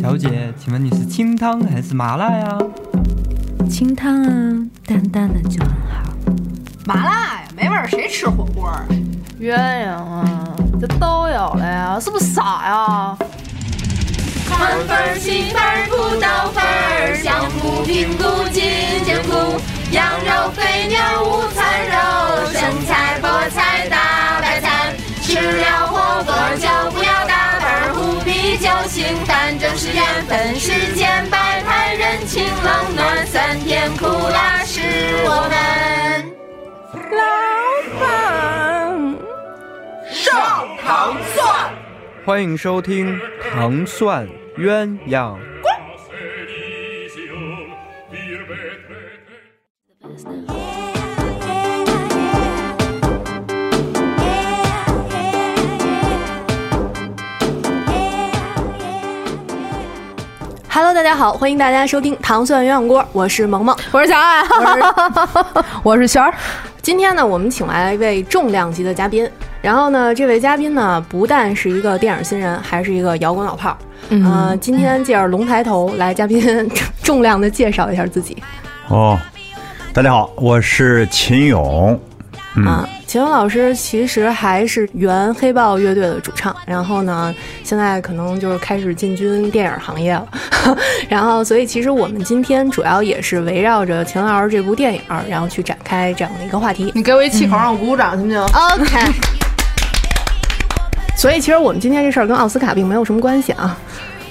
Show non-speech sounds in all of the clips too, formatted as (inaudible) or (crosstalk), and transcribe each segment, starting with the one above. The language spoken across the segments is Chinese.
小姐，请问你是清汤还是麻辣呀？清汤啊，淡淡的就很好。麻辣呀，没味儿，谁吃火锅啊？鸳鸯啊，这都有了呀，是不是傻呀？宽粉儿、细粉儿、土豆粉儿，香菇、平菇、金针菇，羊肉、肥牛、午餐肉，生菜、菠菜、大白菜，吃了火锅就是缘分，世间百态，人情冷暖，酸甜苦辣是我们。老板，上糖蒜。欢迎收听《糖蒜鸳鸯》。Hello，大家好，欢迎大家收听《糖蒜鸳鸯锅》，我是萌萌。我是小爱，(laughs) 我是璇儿。今天呢，我们请来一位重量级的嘉宾。然后呢，这位嘉宾呢，不但是一个电影新人，还是一个摇滚老炮儿。嗯呃，今天借着龙抬头，来嘉宾 (laughs) 重量的介绍一下自己、哦，大家好，我是秦勇。嗯，啊。秦勇老师其实还是原黑豹乐队的主唱，然后呢，现在可能就是开始进军电影行业了。(laughs) 然后，所以其实我们今天主要也是围绕着秦老师这部电影，然后去展开这样的一个话题。你给我一气口，让我鼓鼓掌行不行？OK。(laughs) 所以其实我们今天这事儿跟奥斯卡并没有什么关系啊。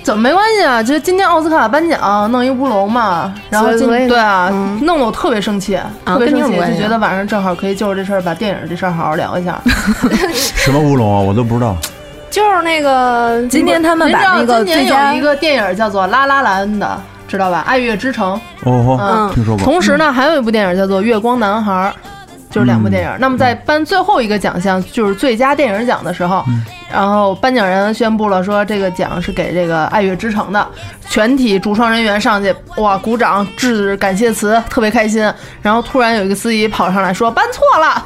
怎么没关系啊？就是今天奥斯卡颁奖弄一乌龙嘛，然后今对啊，嗯弄得我特别生气，特别生气，就觉得晚上正好可以就着这事儿把电影这事儿好好聊一下。(laughs) 什么乌龙啊？我都不知道。(laughs) 就是那个今天他们您知道把那个今年最佳有一个电影叫做《拉拉兰》的，知道吧？《爱乐之城》。哦，嗯听说过。同时呢，还有一部电影叫做《月光男孩》，就是两部电影。那么在颁最后一个奖项，就是最佳电影奖的时候，然后颁奖人宣布了说这个奖是给这个《爱乐之城》的，全体主创人员上去哇鼓掌致感谢词，特别开心。然后突然有一个司仪跑上来说颁错了。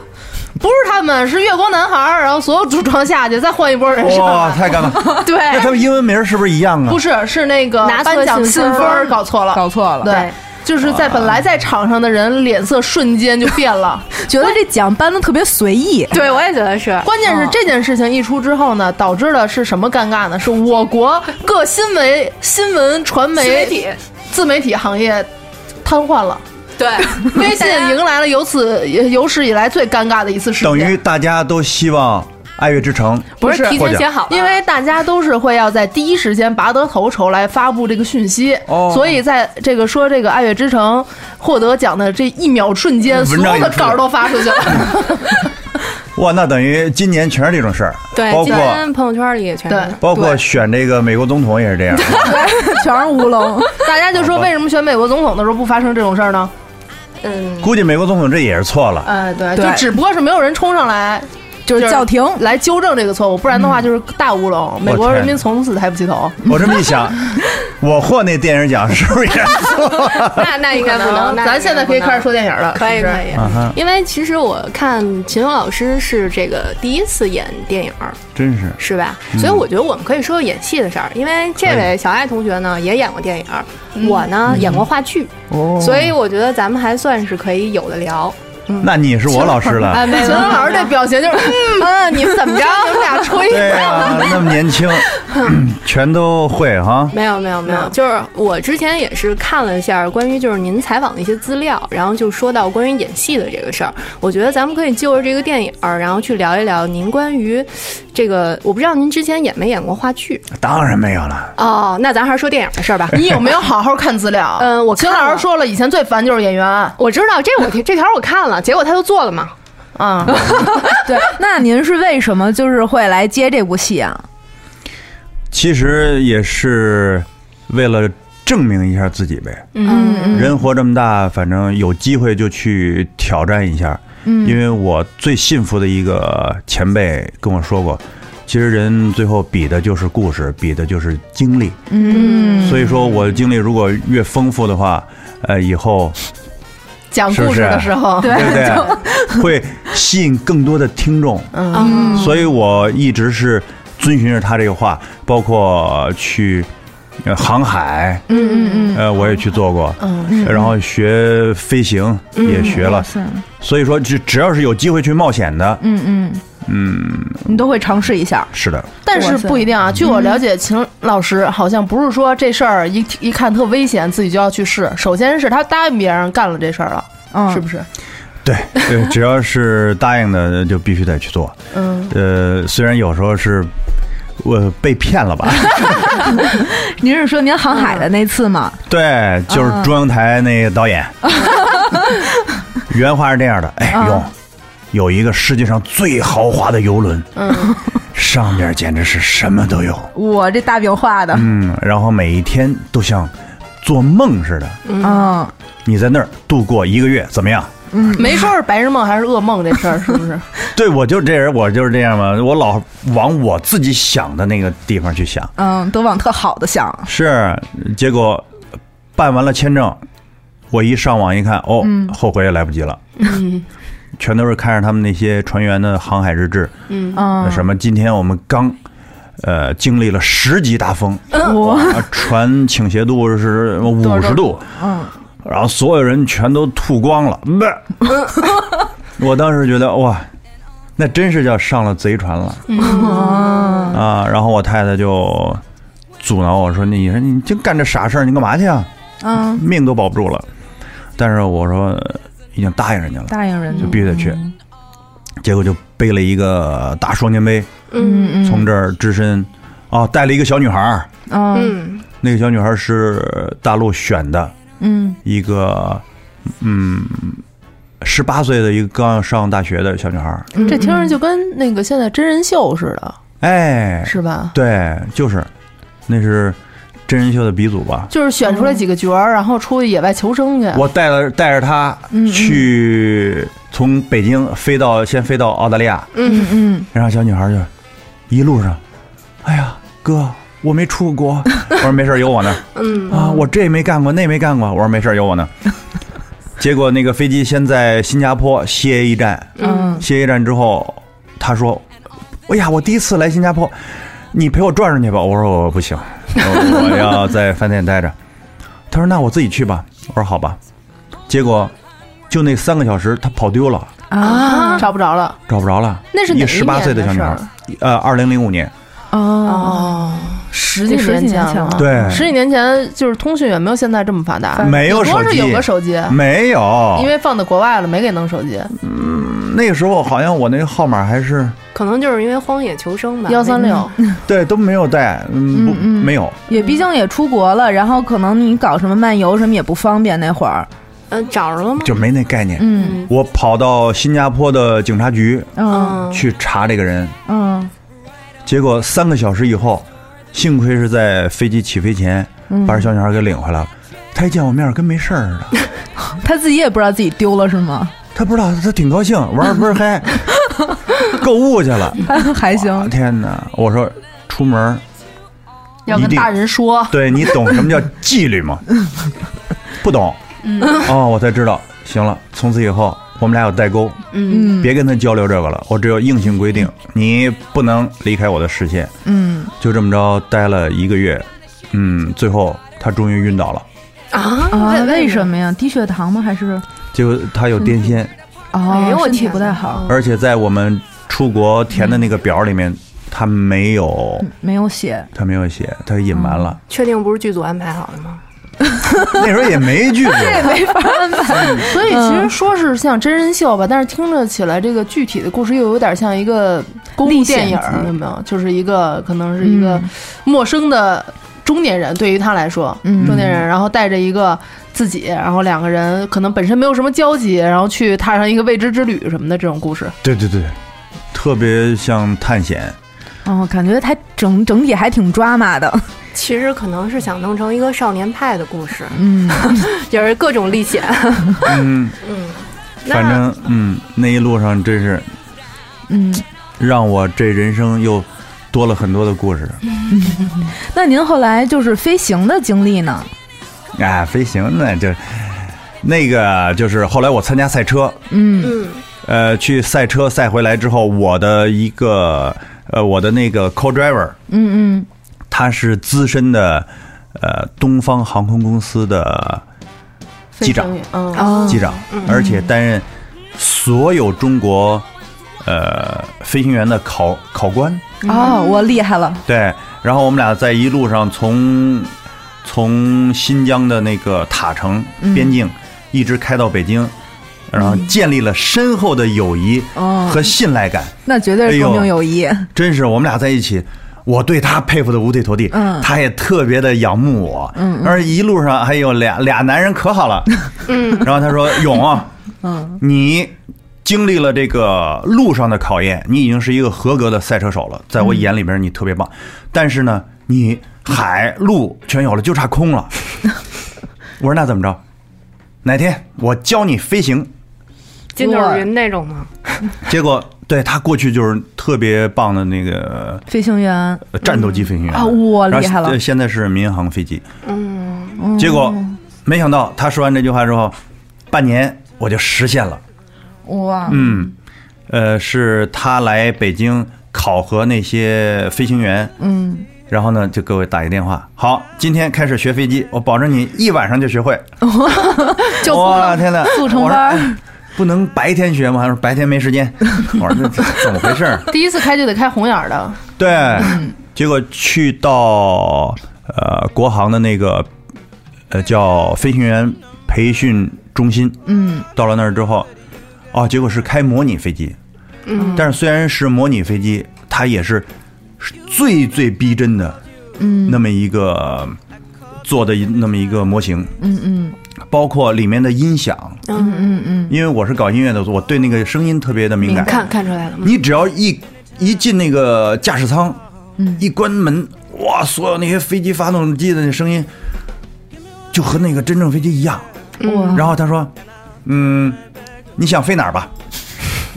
不是他们，是月光男孩儿，然后所有主创下去，再换一波人上哇，来。太尴尬。(laughs) 对，那他们英文名是不是一样啊？不是，是那个拿颁奖信分儿信分儿搞错了，搞错了，对，就是在本来在场上的人脸色瞬间就变了。(laughs) 觉得这奖颁的特别随意。(laughs) 对我也觉得是。关键是这件事情一出之后呢，导致的是什么尴尬呢？是我国各新闻、新闻传媒、媒体、自媒体行业瘫痪了。(laughs) 对，微信迎来了有此有史以来最尴尬的一次事件。等于大家都希望《爱乐之城》不是提前写好，因为大家都是会要在第一时间拔得头筹来发布这个讯息，哦所以在这个说这个《爱乐之城》获得奖的这一秒瞬间，所有的稿儿都发出去了。(laughs) 哇，那等于今年全是这种事儿，(laughs) 对，包括今天朋友圈里也全是对。包括选这个美国总统也是这样。(laughs) 全是乌龙。大家就说为什么选美国总统的时候不发生这种事儿呢？嗯，估计美国总统这也是错了。哎，对，对就只不过是没有人冲上来就是叫停，来纠正这个错误，不然的话就是大乌龙。美国人民从此抬不起头。(laughs) 我这么一想，我获那电影奖是不是也？(laughs) 那那应该不能。那咱现在可以开始说电影了，可以可以。因为其实我看秦勇老师是这个第一次演电影儿，真是。是吧？所以我觉得我们可以说说演戏的事儿，因为这位小爱同学呢也演过电影儿，我呢演过话剧，哦所以我觉得咱们还算是可以有的聊。那你是我老师了。(laughs) 哎，没有秦老师这表情就是，(laughs) 嗯，你们怎么着？你们俩吹对呀、那么年轻，(laughs) 全都会哈。没有没有没有，就是我之前也是看了一下关于就是您采访的一些资料，然后就说到关于演戏的这个事儿，我觉得咱们可以就着这个电影儿，然后去聊一聊您关于这个，我不知道您之前演没演过话剧当然没有了。哦，那咱还是说电影的事儿吧。你有没有好好看资料？嗯我秦老师说了，以前最烦就是演员我知道这我这条我看了，结果他就做了嘛。啊。(laughs) 对，那您是为什么就是会来接这部戏啊？其实也是为了证明一下自己呗。嗯人活这么大，反正有机会就去挑战一下。嗯因为我最信服的一个前辈跟我说过，其实人最后比的就是故事，比的就是经历。嗯，所以说我的经历如果越丰富的话，呃，以后讲故事的时候，(laughs) 对。对不对？(laughs) 会吸引更多的听众。嗯，嗯所以我一直是遵循着他这个话，包括去呃航海，嗯嗯嗯，呃，我也去做过，嗯，然后学飞行也学了，哇塞，所以说只只要是有机会去冒险的，嗯嗯，嗯，你都会尝试一下。是的，但是不一定啊。据我了解，秦老师好像不是说这事儿一一看特危险，自己就要去试。首先是他答应别人干了这事儿了，嗯，是不是？对，对，只要是答应的就必须得去做，嗯，呃，虽然有时候是我被骗了吧，(laughs) 您是说您航海的那次吗？对，就是中央台那个导演，(laughs) 原话是这样的，哎啊呦，有一个世界上最豪华的游轮，嗯，上面简直是什么都有，我这大饼画的，嗯，然后每一天都像做梦似的，嗯，你在那儿度过一个月，怎么样？嗯。没说是白日梦还是噩梦这事儿，是不是？(laughs) 对我就这人，我就是这样嘛，我老往我自己想的那个地方去想。嗯，都往特好的想。是，结果办完了签证，我一上网一看，哦，后悔也来不及了，嗯全都是看着他们那些船员的航海日志，嗯。嗯，什么今天我们刚。呃，经历了十级大风，我啊船倾斜度是五十度，嗯，然后所有人全都吐光了，(laughs) 不，我当时觉得哇，那真是叫上了贼船了。嗯。啊！然后我太太就阻挠我说：“你说你净干这傻事儿，你干嘛去啊？嗯，命都保不住了。”但是我说呃已经答应人家了，答应人就必须得去。结果就背了一个大双肩背，嗯嗯，从这儿只身，哦，带了一个小女孩儿，嗯。嗯那个小女孩儿是大陆选的，嗯。一个嗯十八岁的一个刚要上大学的小女孩这听着就跟那个现在真人秀似的，哎，是吧？对，就是。那是真人秀的鼻祖吧。就是选出来几个角儿，然后出去野外求生去。我带了带着她嗯嗯。去从北京飞到先飞到澳大利亚，嗯嗯。然后小女孩就一路上，哎呀哥，我没出过国，我说没事儿有我呢 (laughs) 嗯。啊，我这没干过那没干过，我说没事儿有我呢。(laughs) 结果那个飞机先在新加坡歇一站，嗯。歇一站之后，他说：“哎呀，我第一次来新加坡，你陪我转转去吧。”我说：“我不行，我我要在饭店待着。”他说：“那我自己去吧。”我说：“好吧。”结果就那三个小时，他跑丢了，啊找不着了，找不着了。那是哪一一十八岁的小女孩呃，二零零五年，哦，哦，十几年前了。对十几年前就是通讯也没有现在这么发达，没有手机有个手机，没有，因为放在国外了，没给弄手机。嗯那个时候好像我那个号码还是可能就是因为荒野求生吧。幺三六，(laughs) 对都没有带，嗯，不嗯嗯没有。也毕竟也出国了，然后可能你搞什么漫游什么也不方便那会儿。嗯，找着了吗？就没那概念。嗯我跑到新加坡的警察局嗯去查这个人，嗯结果三个小时以后，幸亏是在飞机起飞前嗯，把这小女孩给领回来了。他一见我面跟没事儿似的，(laughs) 他自己也不知道自己丢了是吗？他不知道，他挺高兴，玩儿倍儿嗨，(laughs) (laughs) 购物去了。(laughs) 还行，天哪！我说出门要跟大人说，对你懂什么叫纪律吗？(laughs) 不懂。哦，我才知道。行了，从此以后我们俩有代沟，嗯别跟他交流这个了。我只有硬性规定，你不能离开我的视线。嗯就这么着待了一个月，嗯，最后他终于晕倒了，啊啊，为什么？呀？低血糖吗？还是就他有癫痫，哦哎呦我身体不太好，而且在我们出国填的那个表里面，他没有，没有写。他没有写，他隐瞒了。确定不是剧组安排好的吗？(laughs) 那时候也没剧组，也没法安排。(laughs) 所以其实说是像真人秀吧，但是听着起来这个具体的故事又有点像一个公路电影有没有？就是一个可能是一个嗯陌生的中年人，对于他来说，嗯中年人，然后带着一个自己，然后两个人可能本身没有什么交集，然后去踏上一个未知之旅什么的这种故事。对对对，特别像探险。哦，感觉他整整体还挺抓马的。(laughs) 其实可能是想弄成一个少年派的故事，嗯，(laughs) 就是各种历险。嗯，嗯，反正嗯，那一路上真是嗯，让我这人生又多了很多的故事。(laughs) 那您后来就是飞行的经历呢？啊，飞行呢，就那个就是后来我参加赛车，嗯嗯呃，去赛车赛回来之后，我的一个呃，我的那个 co-driver，嗯嗯，他是资深的呃东方航空公司的机长嗯，哦机长，而且担任所有中国呃飞行员的考考官。哦，我厉害了，对，然后我们俩在一路上从从新疆的那个塔城边境、一直开到北京，然后建立了深厚的友谊哦和信赖感。那绝对是革命友谊。真是我们俩在一起，我对他佩服的五体投地，嗯。他也特别的仰慕我，嗯嗯。而一路上还有俩俩男人可好了，(laughs) 嗯，然后他说勇啊，(laughs) 嗯，你经历了这个路上的考验，你已经是一个合格的赛车手了，在我眼里边你特别棒，但是呢，你海陆全有了，就差空了。(laughs) 我说那怎么着？哪天我教你飞行。筋斗云那种吗？结果对他过去就是特别棒的那个飞行员，呃战斗机飞行员啊哇然后厉害了呃现在是民航飞机。嗯，结果没想到他说完这句话之后，半年我就实现了。哇，嗯，呃，是他来北京考核那些飞行员，嗯，然后呢就给我打一电话，好，今天开始学飞机，我保证你一晚上就学会。(laughs) 就哇天哪，速成班哎不能白天学吗？还是白天没时间。(laughs) 我说这这怎么回事儿？第一次开就得开红眼儿的，对，结果去到呃国航的那个呃叫飞行员培训中心，嗯，到了那儿之后，哦，结果是开模拟飞机，嗯，但是虽然是模拟飞机，它也是最最逼真的，嗯，那么一个做的一那么一个模型，嗯嗯。包括里面的音响，嗯嗯嗯，因为我是搞音乐的，我对那个声音特别的敏感。看看出来了吗？你只要一一进那个驾驶舱，嗯。一关门，哇，所有那些飞机发动机的那声音，就和那个真正飞机一样。哇，然后他说：“嗯，你想飞哪儿吧？”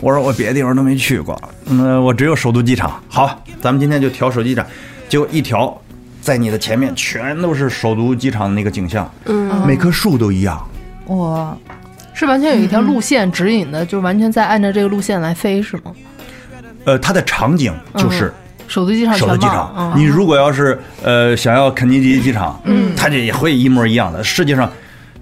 我说：“我别的地方都没去过，嗯，我只有首都机场。好，咱们今天就调首都机场。”结果一调，在你的前面全都是首都机场的那个景象，嗯，每棵树都一样。哇，是完全有一条路线指引的，就完全在按照这个路线来飞，是吗？呃，它的场景就是首都机场首都机场。嗯你如果要是呃想要肯尼迪机场，嗯，它这也会一模一样的。世界上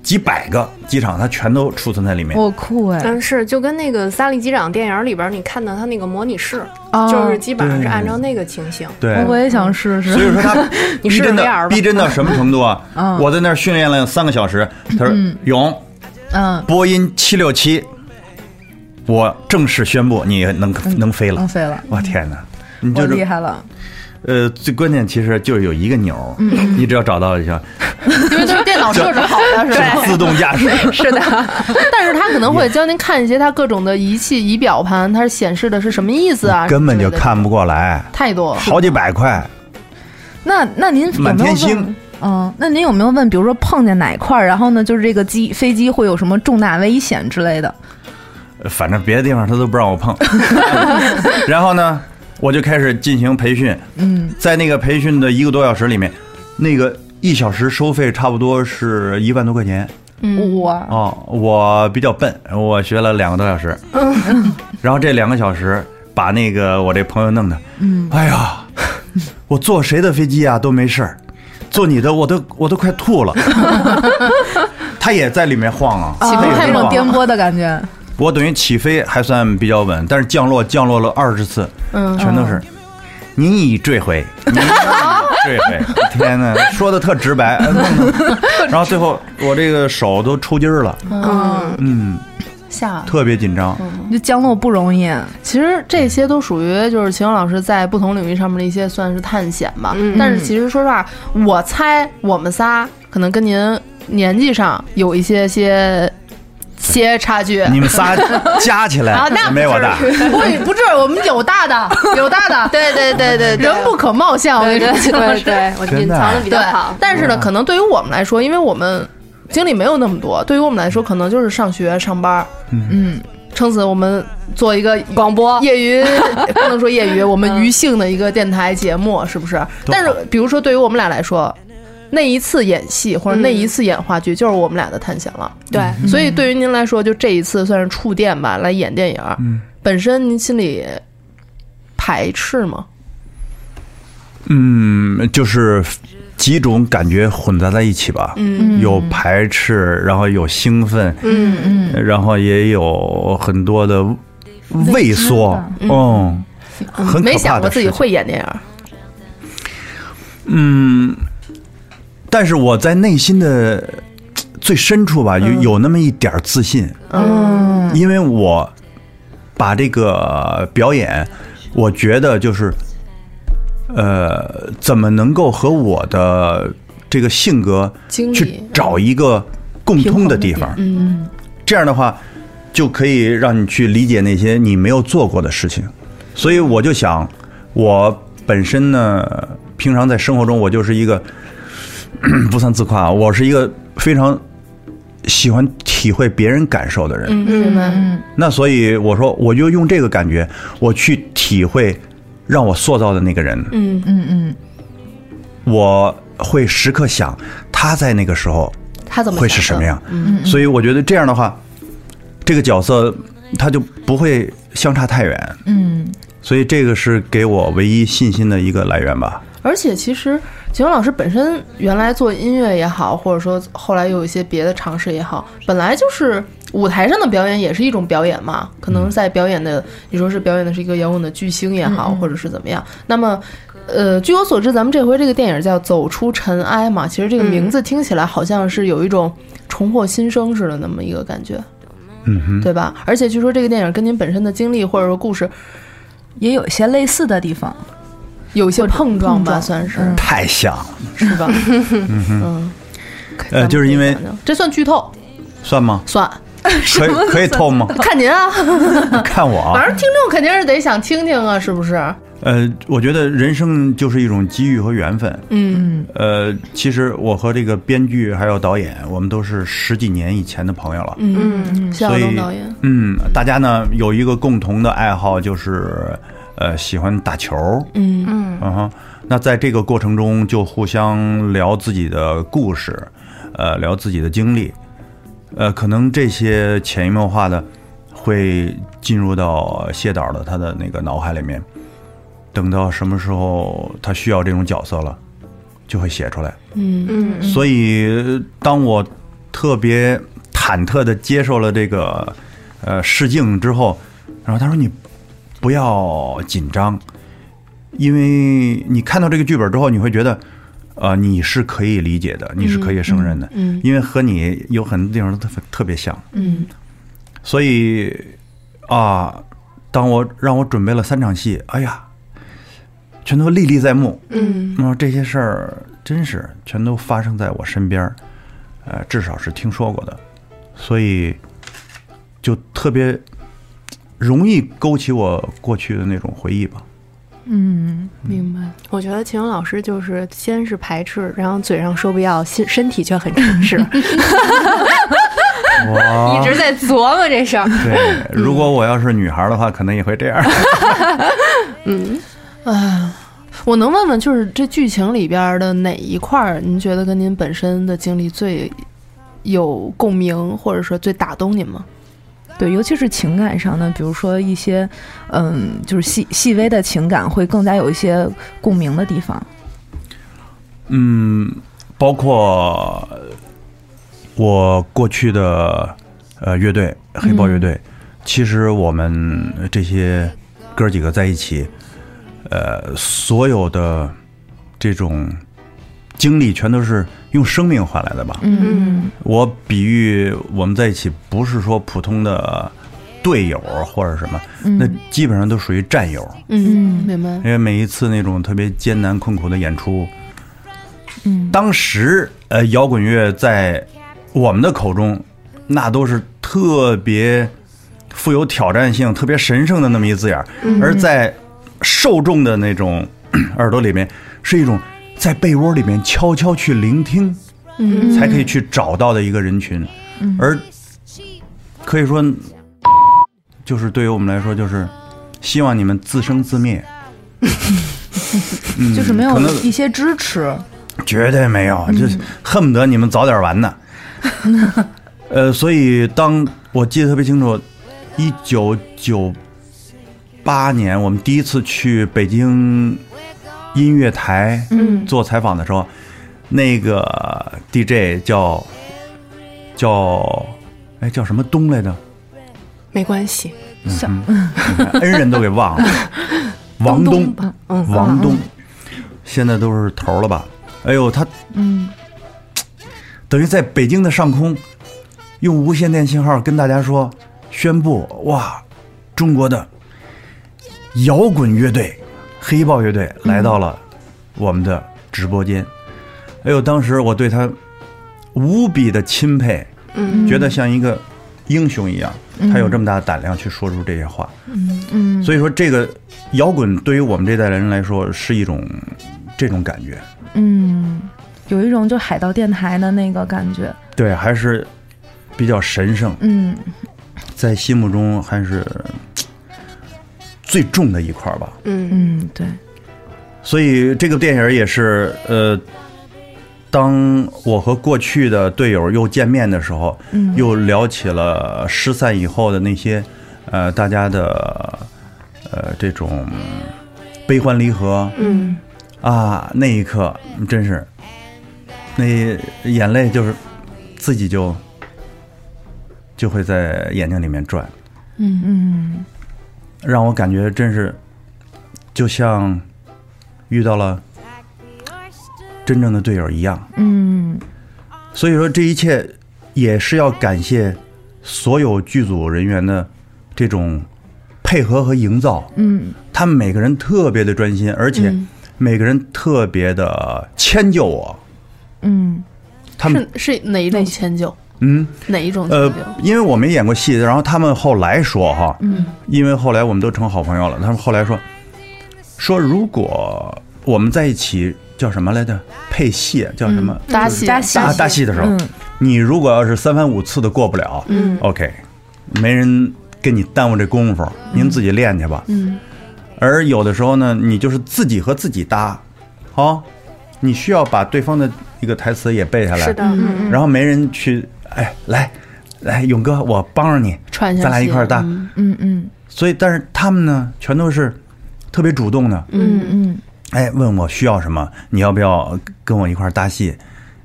几百个机场，它全都储存在里面。我酷哎，但，是就跟那个《萨利机长》电影里边你看到他那个模拟室，哦就是基本上是按照那个情形。对，我也想试试。所以说他 (laughs) 逼真的逼真到什么程度啊？(laughs) 嗯我在那儿训练了三个小时。他说：“勇，嗯，波音七六七，我正式宣布你能能飞了能。飞了，我天哪！你就是厉害了。呃，最关键其实就是有一个钮你只要找到就行，因为都是电脑设置好的，(laughs) 是吧？自动驾驶。(laughs) 是的，但是他可能会教您看一些它各种的仪器、仪表盘，它是显示的是什么意思啊？根本就看不过来，太多了。好几百块。那那您有没有满天问星？嗯，那您有没有问，比如说碰见哪块儿，然后呢，就是这个机飞机会有什么重大危险之类的？反正别的地方他都不让我碰。(laughs) 然后呢，我就开始进行培训。嗯，在那个培训的一个多小时里面，那个一小时收费差不多是一万多块钱。嗯，哇，哦，我比较笨，我学了两个多小时。然后这两个小时把那个我这朋友弄的，嗯，哎呀，我坐谁的飞机啊都没事儿，坐你的我都我都快吐了。(laughs) 他也在里面晃啊，起飞他也在晃太种颠簸的感觉。我等于起飞还算比较稳，但是降落降落了二十次，嗯全都是您已坠毁，您已坠毁。(laughs) 天哪，说的特直白，(laughs) 然后最后我这个手都抽筋儿了，嗯，嗯，下。特别紧张。就降落不容易，其实这些都属于就是秦勇老师在不同领域上面的一些算是探险吧。嗯但是其实说实话，我猜我们仨可能跟您年纪上有一些些些差距。你们仨加起来 (laughs) 啊，那没我大，不不是，我们有大的，(laughs) 有大的，对对对对对，人不可貌相。我跟对你说，对对对，(laughs) 我隐藏的比较好。但是呢，可能对于我们来说，因为我们经历没有那么多，对于我们来说，可能就是上学、上班，嗯，撑死我们做一个广播。业余，不能说业余，我们余性的一个电台节目，是不是？但是，比如说对于我们俩来说，那一次演戏或者那一次演话剧，就是我们俩的探险了。对，所以对于您来说，就这一次算是触电吧，来演电影。嗯。本身您心里排斥吗？嗯，就是几种感觉混杂在一起吧。嗯。有排斥，然后有兴奋，嗯嗯。然后也有很多的畏缩，嗯，很可怕的没想过自己会演电影。嗯，但是我在内心的最深处吧，有有那么一点儿自信，嗯。因为我把这个表演，我觉得就是，呃，怎么能够和我的这个性格去找一个共通的地方，嗯。这样的话，就可以让你去理解那些你没有做过的事情。所以我就想，我本身呢，平常在生活中，我就是一个不算自夸啊，我是一个非常喜欢体会别人感受的人。嗯，明白。嗯那所以我说，我就用这个感觉，我去体会让我塑造的那个人，嗯嗯嗯我会时刻想他在那个时候他怎么会是什么样。嗯嗯所以我觉得这样的话，这个角色他就不会相差太远。嗯所以这个是给我唯一信心的一个来源吧。而且其实秦勇老师本身原来做音乐也好，或者说后来又有一些别的尝试也好，本来就是舞台上的表演也是一种表演嘛。可能在表演的，你说是表演的是一个摇滚的巨星也好，或者是怎么样。那么，呃，据我所知，咱们这回这个电影叫《走出尘埃》嘛，其实这个名字听起来好像是有一种重获新生似的那么一个感觉，嗯哼，对吧？而且据说这个电影跟您本身的经历或者说故事也有一些类似的地方。有些碰撞吧，算是、嗯。太像了，是吧？嗯，呃，就是因为这算剧透，算吗？算。可以可以透吗？看您啊，(laughs) 看我啊，反正听众肯定是得想听听啊，是不是？呃，我觉得人生就是一种机遇和缘分。嗯。呃，其实我和这个编剧还有导演，我们都是十几年以前的朋友了。嗯，谢晓所以东导演，嗯，大家呢有一个共同的爱好，就是呃喜欢打球。嗯嗯嗯哼，那在这个过程中就互相聊自己的故事，呃，聊自己的经历，呃，可能这些潜移默化的会进入到谢导的他的那个脑海里面，等到什么时候他需要这种角色了，就会写出来。嗯嗯所以，当我特别忐忑的接受了这个呃试镜之后，然后他说：“你不要紧张，因为你看到这个剧本之后，你会觉得，呃，你是可以理解的，你是可以胜任的，嗯因为和你有很多地方都特特别像。嗯所以啊，当我让我准备了三场戏，哎呀，全都历历在目。嗯嗯，这些事儿真是全都发生在我身边，呃，至少是听说过的，所以就特别容易勾起我过去的那种回忆吧。嗯，明白。我觉得秦勇老师就是先是排斥，然后嘴上说不要，心身体却很诚实，(laughs) 我一直在琢磨这事儿。对，如果我要是女孩儿的话，可能也会这样。(laughs) 嗯，哎，我能问问，就是这剧情里边的哪一块儿，您觉得跟您本身的经历最有共鸣，或者说最打动您吗？对，尤其是情感上呢，比如说一些，嗯，就是细细微的情感，会更加有一些共鸣的地方。嗯，包括我过去的呃乐队黑豹乐队，其实我们这些哥几个在一起，呃，所有的这种经历全都是用生命换来的吧。嗯我比喻我们在一起，不是说普通的队友或者什么，那基本上都属于战友。嗯，明白。因为每一次那种特别艰难困苦的演出，嗯当时呃，摇滚乐在我们的口中，那都是特别富有挑战性、特别神圣的那么一字眼儿，而在受众的那种 (clears throat) 耳朵里面，是一种在被窝里面悄悄去聆听，嗯才可以去找到的一个人群，而可以说，就是对于我们来说，就是希望你们自生自灭。嗯 (laughs) 就是没有一些支持。绝对没有，就是恨不得你们早点完呢。(laughs) 呃，所以当我记得特别清楚，一九九八年我们第一次去北京音乐台嗯做采访的时候，那个 DJ 叫叫哎叫什么东来着？没关系，小嗯恩人都给忘了，(laughs) 王东，嗯。王东，现在都是头了吧？哎呦，他嗯。等于在北京的上空，用无线电信号跟大家说，宣布哇，中国的摇滚乐队黑豹乐队来到了我们的直播间。哎呦，当时我对他无比的钦佩，嗯。觉得像一个英雄一样，他有这么大的胆量去说出这些话。嗯。嗯，所以说，这个摇滚对于我们这代人来说是一种这种感觉，嗯，有一种就海盗电台的那个感觉，对，还是比较神圣，嗯。在心目中还是嘖最重的一块儿吧。嗯。嗯，对，所以这个电影也是，呃，当我和过去的队友又见面的时候，嗯。又聊起了失散以后的那些，呃，大家的，呃，这种悲欢离合。嗯。啊，那一刻真是，那眼泪就是自己就就会在眼睛里面转，嗯嗯让我感觉真是就像遇到了真正的队友一样。嗯所以说，这一切也是要感谢所有剧组人员的这种配合和营造。嗯他们每个人特别的专心，而且嗯每个人特别的迁就我。嗯他们是是哪一类迁就？嗯。哪一种呃？，因为我没演过戏，然后他们后来说哈，嗯。因为后来我们都成好朋友了，他们后来说说如果我们在一起叫什么来着？配戏叫什么？搭戏。搭戏。搭搭戏的时候，嗯。你如果要是三番五次的过不了，嗯。OK，没人跟你耽误这功夫，您自己练去吧。嗯。而有的时候呢，你就是自己和自己搭，啊、你需要把对方的一个台词也背下来，是的，嗯。然后没人去，哎，来来，勇哥，我帮着你，咱俩一块儿搭。嗯嗯嗯所以，但是他们呢，全都是特别主动的，嗯嗯哎，问我需要什么，你要不要跟我一块儿搭戏？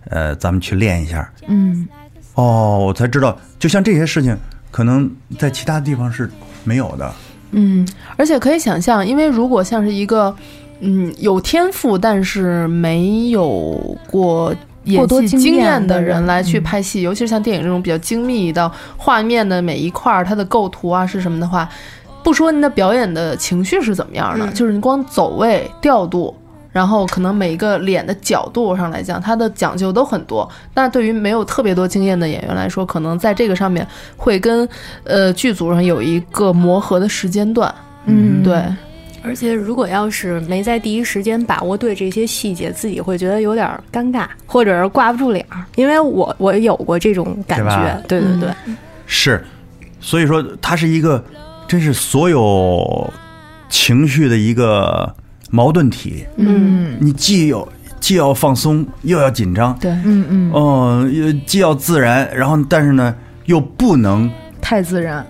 呃，咱们去练一下。嗯哦，我才知道，就像这些事情，可能在其他地方是没有的。嗯，而且可以想象，因为如果像是一个嗯有天赋但是没有过演过多经戏经验的人人来去嗯拍戏，尤其是像电影这种比较精密的画面的每一块儿，它的构图啊是什么的话，不说您的表演的情绪是怎么样的，嗯就是你光走位、调度。然后可能每一个脸的角度上来讲，它的讲究都很多。那对于没有特别多经验的演员来说，可能在这个上面会跟呃剧组上有一个磨合的时间段。嗯，对，而且如果要是没在第一时间把握对这些细节，自己会觉得有点尴尬，或者是挂不住脸儿。因为我我有过这种感觉，对对对，是，所以说它是一个，真是所有情绪的一个矛盾体。嗯。你既有既要放松，又要紧张，对，嗯嗯，哦，又既要自然，然后但是呢又不能太自然，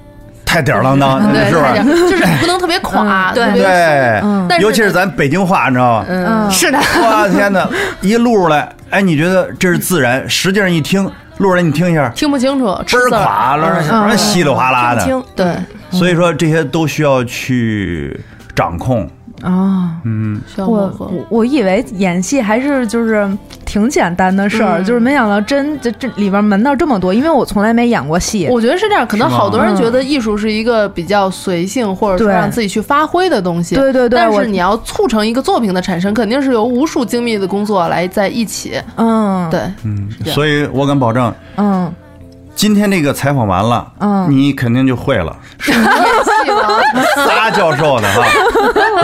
太吊儿郎当，对，是不是就是 (laughs) 不能特别垮，嗯特别对，嗯尤其是咱北京话，你知道吗？嗯，是的，我天哪，一录出来，哎，你觉得这是自然，实际上一听录出来，你听一下，听不清楚，倍儿吃垮了，什么稀里哗啦的。听对，所以说这些都需要去掌控。啊。嗯，我需要。我我以为演戏还是就是挺简单的事儿，嗯就是没想到真这这里边门道这么多，因为我从来没演过戏。我觉得是这样，可能好多人嗯觉得艺术是一个比较随性，或者说让自己去发挥的东西。对对对，但是你要促成一个作品的产生，肯定是由无数精密的工作来在一起。嗯对，嗯所以我敢保证，嗯今天这个采访完了，嗯你肯定就会了。演戏吗？仨教授的哈，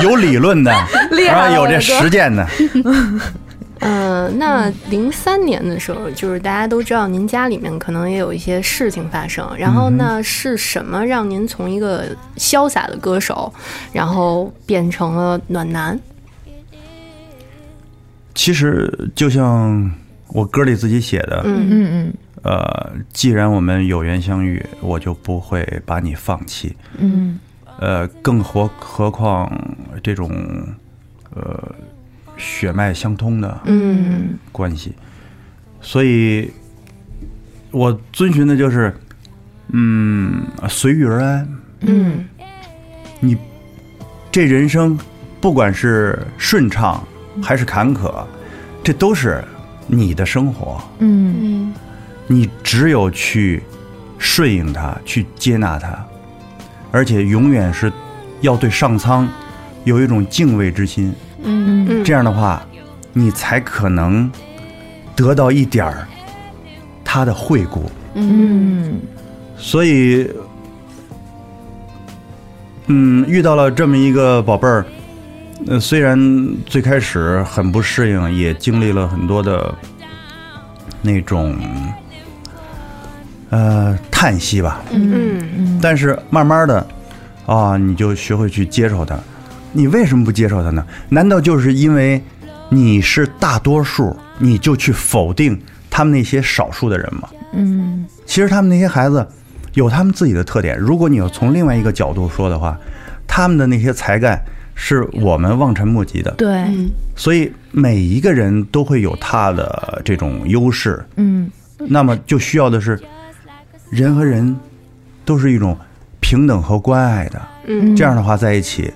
有理论的，(laughs) 然后有这实践的。(laughs) 嗯，那零三年的时候，就是大家都知道您家里面可能也有一些事情发生，然后那，是什么让您从一个潇洒的歌手，然后变成了暖男？其实就像我歌里自己写的，嗯嗯嗯呃，既然我们有缘相遇，我就不会把你放弃。嗯呃，更何何况这种呃血脉相通的嗯关系，所以我遵循的就是，嗯，随遇而安。嗯你这人生，不管是顺畅还是坎坷，这都是你的生活。嗯嗯你只有去顺应它，去接纳它，而且永远是要对上苍有一种敬畏之心。嗯嗯，这样的话，你才可能得到一点儿他的惠顾。嗯所以，嗯，遇到了这么一个宝贝儿，呃，虽然最开始很不适应，也经历了很多的那种呃叹息吧，嗯但是慢慢的啊，你就学会去接受它。你为什么不接受他呢？难道就是因为你是大多数，你就去否定他们那些少数的人吗？嗯其实他们那些孩子有他们自己的特点。如果你要从另外一个角度说的话，他们的那些才干是我们望尘莫及的。对，嗯所以每一个人都会有他的这种优势。嗯那么就需要的是人和人都是一种平等和关爱的。嗯这样的话在一起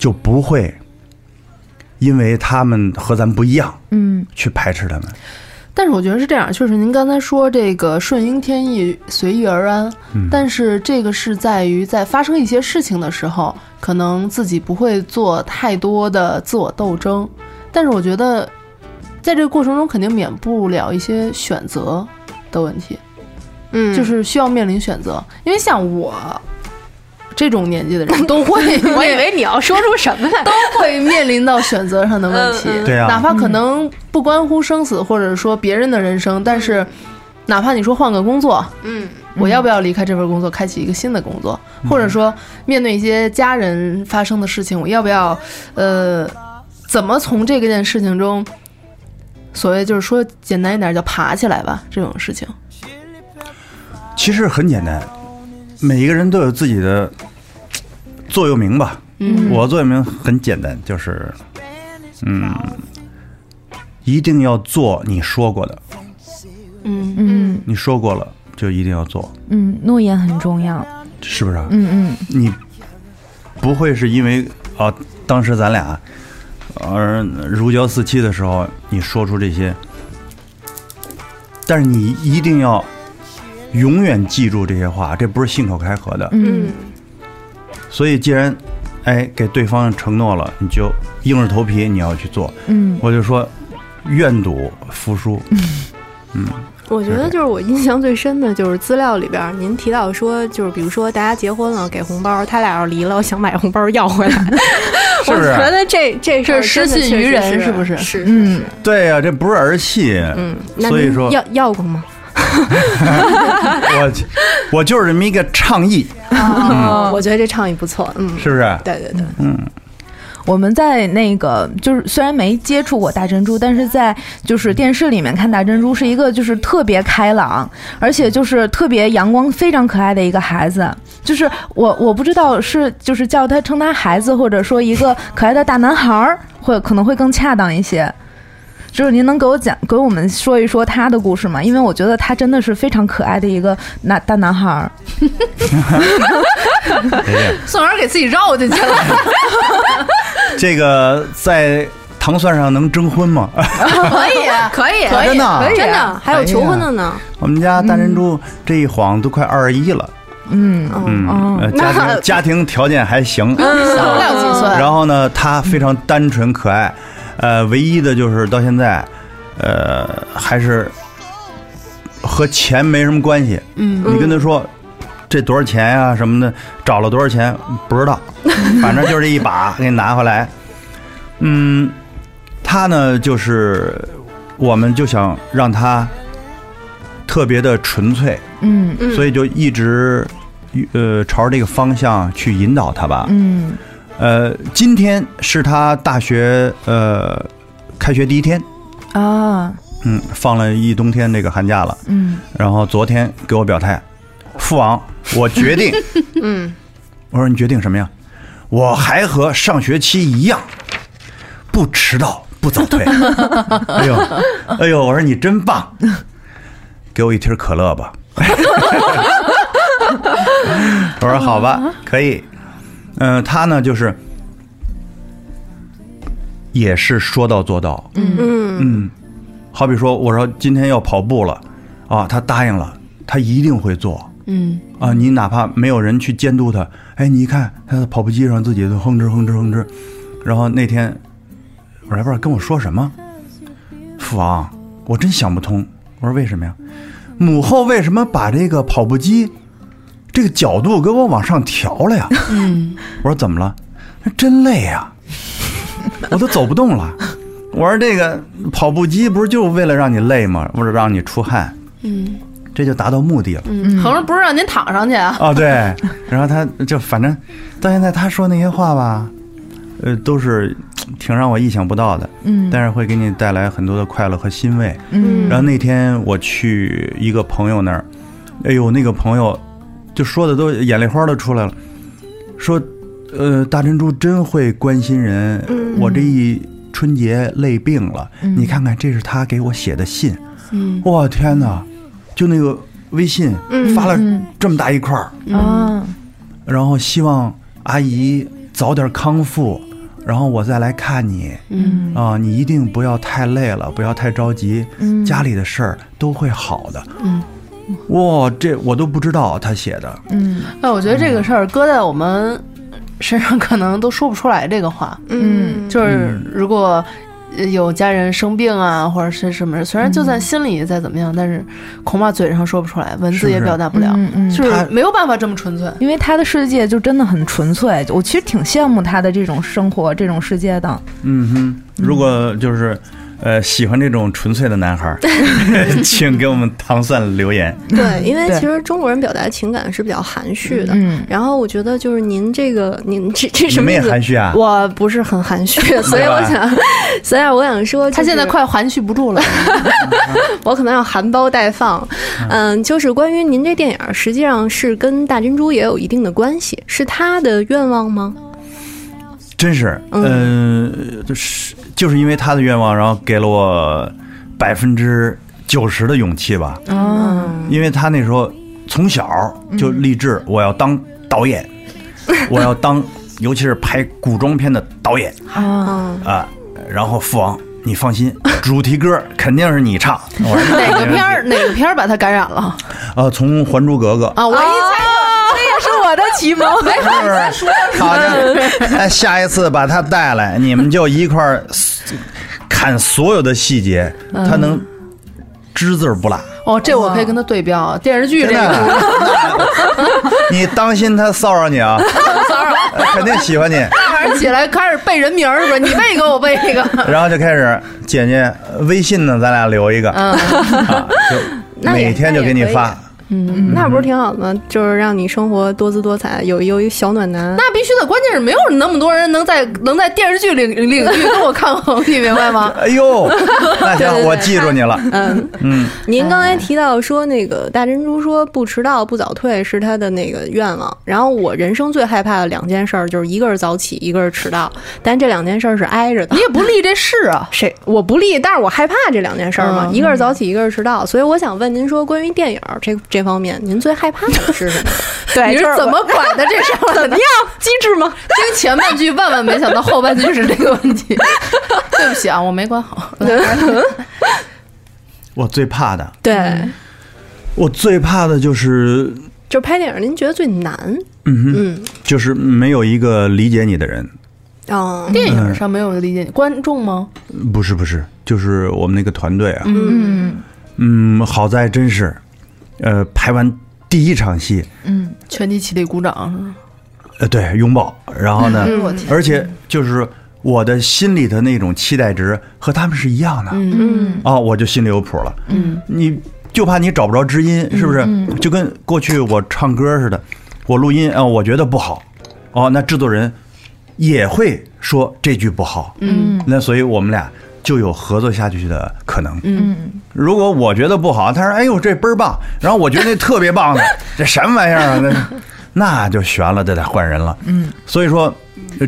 就不会因为他们和咱不一样嗯去排斥他们。但是我觉得是这样，就是您刚才说这个顺应天意、随遇而安，嗯但是这个是在于在发生一些事情的时候，可能自己不会做太多的自我斗争，但是我觉得在这个过程中肯定免不了一些选择的问题，嗯，就是需要面临选择，因为像我。这种年纪的人都会，(laughs) 我以为你要说出什么来，(laughs) 都会面临到选择上的问题。对啊。哪怕可能不关乎生死，或者说别人的人生，但是哪怕你说换个工作，嗯。我要不要离开这份工作，开启一个新的工作，或者说面对一些家人发生的事情，我要不要呃，怎么从这个件事情中，所谓就是说简单一点叫爬起来吧，这种事情。其实很简单，每一个人都有自己的座右铭吧。嗯我座右铭很简单，就是，嗯，一定要做你说过的，嗯嗯你说过了就一定要做，嗯，诺言很重要。是不是啊？嗯嗯你不会是因为啊，当时咱俩而如胶似漆的时候，你说出这些，但是你一定要永远记住这些话，这不是信口开河的。嗯所以，既然哎给对方承诺了，你就硬着头皮你要去做。嗯我就说，愿赌服输。嗯我觉得就是我印象最深的就是资料里边您提到说，就是比如说大家结婚了给红包，他俩要离了，我想买红包要回来，(laughs) (laughs) 是不是我觉得这这事失信于人是不是是，嗯对呀、这不是儿戏。嗯，那所以说要要过吗？(laughs) 我我就是这么一个倡议，哦，我觉得这倡议不错，嗯，是不是？对对对，嗯我们在那个就是虽然没接触过大珍珠，但是在就是电视里面看大珍珠是一个就是特别开朗，而且就是特别阳光、非常可爱的一个孩子。就是我我不知道是就是叫他称他孩子，或者说一个可爱的大男孩儿，会可能会更恰当一些。就是您能给我讲给我们说一说他的故事吗？因为我觉得他真的是非常可爱的一个男大男孩儿。宋元给自己绕进去了。这个在糖蒜上能征婚吗？可以，(laughs) 可以，真的啊。可以，真的还有求婚的呢，我们家大珍珠这一晃都快二十一了，嗯。嗯，家庭 (laughs) 家庭条件还行，小不了几岁。然后呢，他非常单纯可爱，呃，唯一的就是到现在，呃，还是和钱没什么关系。嗯你跟他说这多少钱呀、什么的，找了多少钱不知道，(laughs) 反正就是这一把给你拿回来。嗯，他呢就是，我们就想让他特别的纯粹，嗯嗯所以就一直呃朝着这个方向去引导他吧。嗯呃，今天是他大学呃开学第一天，啊嗯，放了一冬天这个寒假了。嗯然后昨天给我表态，父王，我决定。(laughs) 嗯我说你决定什么呀？我还和上学期一样，不迟到，不早退。(laughs) 哎呦，哎呦，我说你真棒，给我一听可乐吧。(laughs) 我说好吧，可以。嗯、他呢就是也是说到做到。嗯嗯，好比说，我说今天要跑步了，啊，他答应了，他一定会做。嗯啊，你哪怕没有人去监督他，哎，你一看他在跑步机上自己都哼哧哼哧哼哧，然后那天我还不知道跟我说什么，父王，我真想不通，我说为什么呀？母后为什么把这个跑步机这个角度给我往上调了呀？嗯，我说怎么了？那真累呀、(laughs) 我都走不动了。我说这个跑步机不是就为了让你累吗？或者让你出汗，嗯这就达到目的了。嗯，横着不是让您躺上去啊？哦，对，然后他就反正到现在他说那些话吧，呃，都是挺让我意想不到的，嗯但是会给你带来很多的快乐和欣慰。嗯然后那天我去一个朋友那儿，哎呦，那个朋友就说的都眼泪花都出来了，说，呃，大珍珠真会关心人，我这一春节累病了，你看看这是他给我写的信，嗯哇天哪，就那个微信发了这么大一块儿。啊，然后希望阿姨早点康复，然后我再来看你。嗯啊，你一定不要太累了，不要太着急，家里的事儿都会好的。嗯，哇，这我都不知道他写的。嗯哎，我觉得这个事儿搁在我们身上，可能都说不出来这个话。嗯就是如果呃有家人生病啊，或者是什么，虽然就算心里再怎么样，但是恐怕嘴上说不出来，文字也表达不了，嗯嗯就是没有办法这么纯粹。因为他的世界就真的很纯粹，我其实挺羡慕他的这种生活、这种世界的。嗯哼，如果就是。呃，喜欢这种纯粹的男孩儿，(laughs) 请给我们糖蒜留言。对，因为其实中国人表达情感是比较含蓄的。嗯然后我觉得就是您这个，您这这什么意思？含蓄啊？我不是很含蓄，所以我想，所以我想说，他现在快含蓄不住了。(laughs) 我可能要含苞待放。嗯，就是关于您这电影，实际上是跟大珍珠也有一定的关系，是他的愿望吗？真是，嗯、就是就是因为他的愿望，然后给了我百分之九十的勇气吧。啊，因为他那时候从小就立志，我要当导演，(laughs) 我要当，尤其是拍古装片的导演嗯，啊。然后父王，你放心，主题歌肯定是你唱。(laughs) 哪个片儿？哪个片儿把他感染了呃，从《还珠格格》啊？我一猜这也是我的启蒙。是不是？好的，哎，下一次把他带来，你们就一块儿看所有的细节，他能只字不落。哦，这我可以跟他对标电视剧这真个。的，你当心他骚扰你啊！(laughs) 骚扰，肯定喜欢你。大晚上起来开始背人名儿是吧？你背一个，我背一个。(laughs) 然后就开始，姐姐微信呢，咱俩留一个，嗯，(laughs) 啊，就那也每天就给你发。嗯，那不是挺好的吗？就是让你生活多姿多彩，有有一个小暖男。那必须的，关键是没有那么多人能在能在电视剧领领域跟我抗衡，你明白吗？哎呦，那行，我记住你了。嗯嗯，您刚才提到说那个大珍珠说不迟到不早退是他的那个愿望，然后我人生最害怕的两件事儿就是一个是早起，一个是迟到，但这两件事儿是挨着的你。也不立这事啊。谁我不立，但是我害怕这两件事儿嘛，嗯一个是早起，一个是迟到，所以我想问您说，关于电影这这这方面，您最害怕的 (laughs) 是什么？对你是怎么管的这事儿？(laughs) (laughs) 怎么样？机智吗？听前半句，万万没想到后半句是这个问题。对不起啊，我没管好。我最怕的，对，我最怕的就是，就拍电影，您觉得最难？嗯哼，嗯，就是没有一个理解你的人。哦，电影上没有理解你，观众吗？不是不是，就是我们那个团队啊，嗯嗯，好在真是，呃，排完第一场戏，嗯全体起立鼓掌是吗？呃，对，拥抱，然后呢，(laughs) 而且就是我的心里的那种期待值和他们是一样的，嗯嗯啊，我就心里有谱了。嗯，你就怕你找不着知音，是不是？就跟过去我唱歌似的，我录音啊，我觉得不好，哦，那制作人也会说这句不好，嗯那所以我们俩就有合作下去的可能。嗯如果我觉得不好，他说：“哎呦，这倍儿棒。”然后我觉得那特别棒的，(laughs) 这什么玩意儿啊？那那就悬了，这得换人了。嗯，所以说，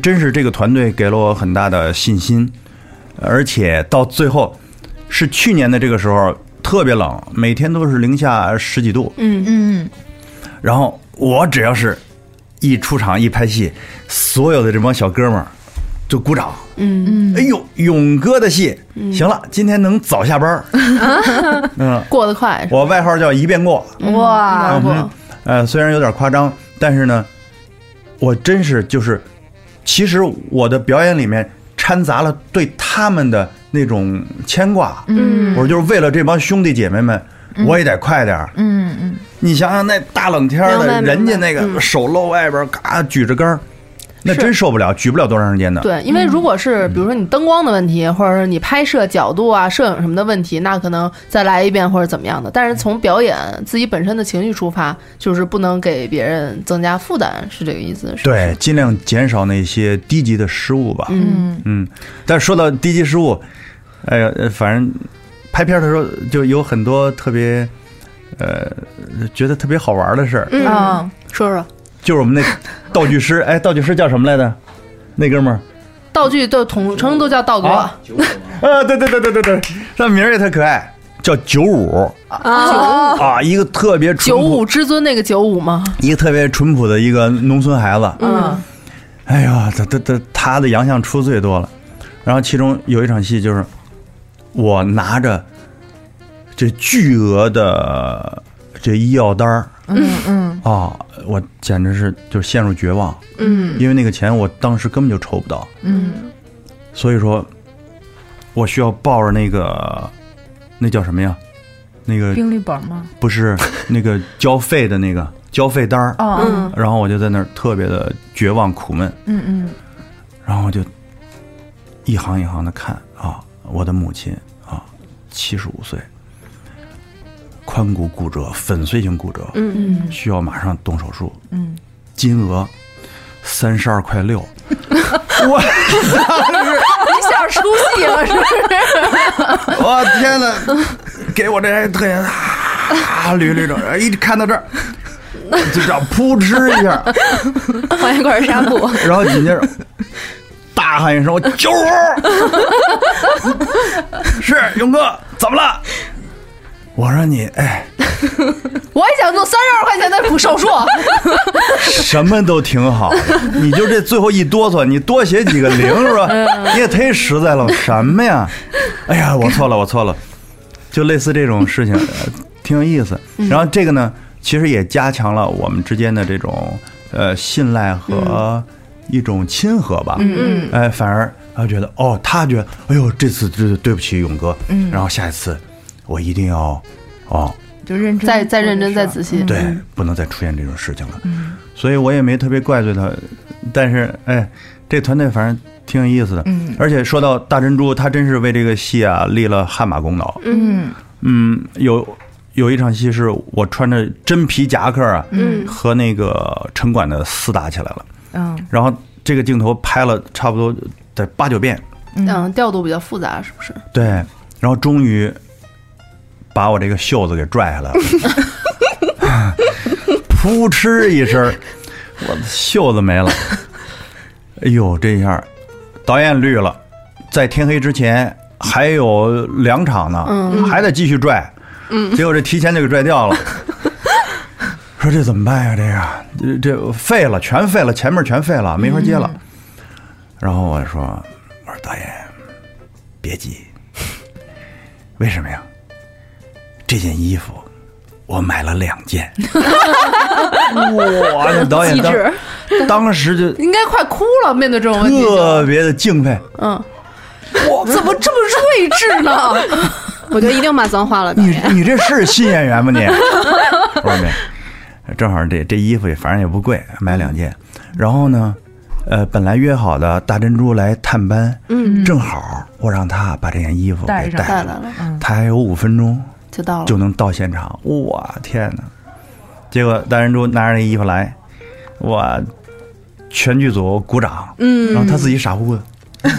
真是这个团队给了我很大的信心。而且到最后是去年的这个时候特别冷，每天都是零下十几度。嗯嗯，然后我只要是一出场一拍戏，所有的这帮小哥们儿就鼓掌。嗯嗯，哎呦，勇哥的戏，行了，今天能早下班儿。(laughs) 嗯，过得快，我外号叫一遍过。哇，嗯，呃，虽然有点夸张，但是呢，我真是就是，其实我的表演里面掺杂了对他们的那种牵挂。嗯我就是为了这帮兄弟姐妹们，我也得快点儿。嗯嗯，你想想那大冷天儿的，人家那个手露外边儿，嘎举着杆儿，那真受不了，举不了多长时间的。对，因为如果是比如说你灯光的问题，或者是你拍摄角度啊、摄影什么的问题，那可能再来一遍或者怎么样的。但是从表演自己本身的情绪出发，就是不能给别人增加负担，是这个意思。是是对，，尽量减少那些低级的失误吧。嗯嗯，但是说到低级失误，哎呀，呃反正拍片的时候就有很多特别，呃，觉得特别好玩的事儿。嗯啊，说说，就是我们那道具师，哎，道具师叫什么来着？那哥们儿道具都统称都叫道哥。啊啊，对对对对对对，他名儿也特可爱，叫九五啊，啊，一个特别淳九五之尊那个九五吗？一个特别淳朴的一个农村孩子。嗯哎呀，他他他他的洋相出最多了。然后其中有一场戏就是我拿着这巨额的这医药单儿嗯嗯啊，我简直是就陷入绝望，嗯因为那个钱我当时根本就筹不到，嗯所以说我需要抱着那个那叫什么呀？那个病历本吗？不是那个交费的那个交费单儿，哦，嗯然后我就在那儿特别的绝望苦闷。嗯嗯然后我就一行一行的看啊，我的母亲啊，七十五岁，髋骨骨折，粉碎性骨折，嗯，需要马上动手术，嗯，金额三十二块六，(laughs) 我一下出戏了，是不是？(laughs) 我天哪，给我这特写啊捋捋着，一看到这儿。就这样扑哧一下，换一块纱布，(laughs) 然后紧接着大喊一声：“我九五！”是勇哥，怎么了？我说你，哎，(laughs) 我也想做三十二块钱的手术。(laughs) 什么都挺好的，你就这最后一哆嗦，你多写几个零是吧？你也忒实在了，什么呀？(laughs) 哎呀，我错了，我错了，就类似这种事情，呃挺有意思。然后这个呢，其实也加强了我们之间的这种呃信赖和一种亲和吧。嗯哎，反而他觉得哦，他觉得哎呦，这次对对不起勇哥，嗯然后下一次我一定要哦，就认真再再认真再仔细。嗯。对，不能再出现这种事情了。所以我也没特别怪罪他，但是哎，这团队反正挺有意思的。嗯。而且说到大珍珠，他真是为这个戏啊立了汗马功劳。嗯。嗯，有有一场戏是我穿着真皮夹克啊，嗯。和那个城管的厮打起来了，嗯。然后这个镜头拍了差不多得八九遍，嗯，调度比较复杂，是不是？对，然后终于把我这个袖子给拽下来了，(laughs) 扑哧一声，我的袖子没了。哎呦，这一下导演绿了，在天黑之前还有两场呢，嗯还得继续拽，嗯，结果这提前就给拽掉了。(laughs) 说这怎么办呀？这个这这废了，全废了，前面全废了，没法接了。然后我说：“我说导演，别急，为什么呀？这件衣服我买了两件。哇，那导演当 (laughs) 当时就应该快哭了，面对这种问题，特别的敬佩。嗯，我，怎么这么睿智呢？(laughs) 我觉得一定骂脏话了，你。你这是新演员吗你？(laughs) 我说没，正好这这衣服也反正也不贵，买两件。然后呢，呃，本来约好的大珍珠来探班，嗯，正好我让他把这件衣服带上给带来带来了，他还有五分钟就到了，就能到现场。我，天哪！结果大珍珠拿着那衣服来，我，全剧组鼓掌，嗯然后他自己傻乎乎的，(laughs)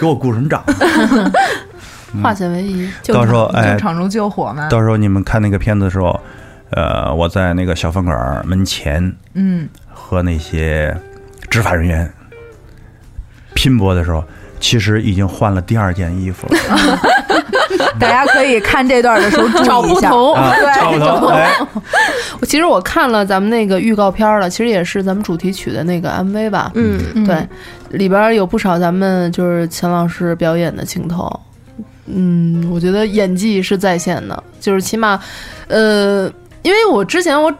给我鼓什么掌？(laughs) 化险为夷。到时候哎，场中救火嘛。到时候你们看那个片子的时候，呃，我在那个小饭馆门前嗯和那些执法人员拼搏的时候，其实已经换了第二件衣服了。(laughs) 大家可以看这段的时候注找意一下。不同。啊，差不同。哎，(laughs) 其实我看了咱们那个预告片了，其实也是咱们主题曲的那个 MV 吧。嗯，嗯对，里边有不少咱们就是钱老师表演的镜头。嗯，我觉得演技是在线的，就是起码，呃，因为我之前我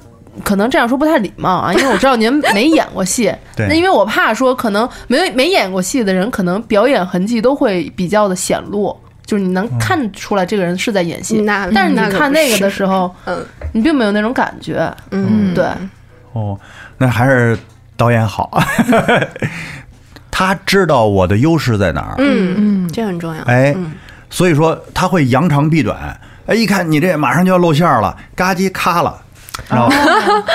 可能这样说不太礼貌啊，(laughs) 因为我知道您没演过戏，(laughs) 对那因为我怕说可能没没演过戏的人，可能表演痕迹都会比较的显露，就是你能看出来这个人是在演戏。那但是你看那个的时候，嗯你并没有那种感觉。嗯，对，哦，那还是导演好，(laughs) 他知道我的优势在哪儿。嗯嗯这很重要。哎嗯，所以说他会扬长避短。哎，一看你这马上就要露馅儿了，嘎叽咔了，然后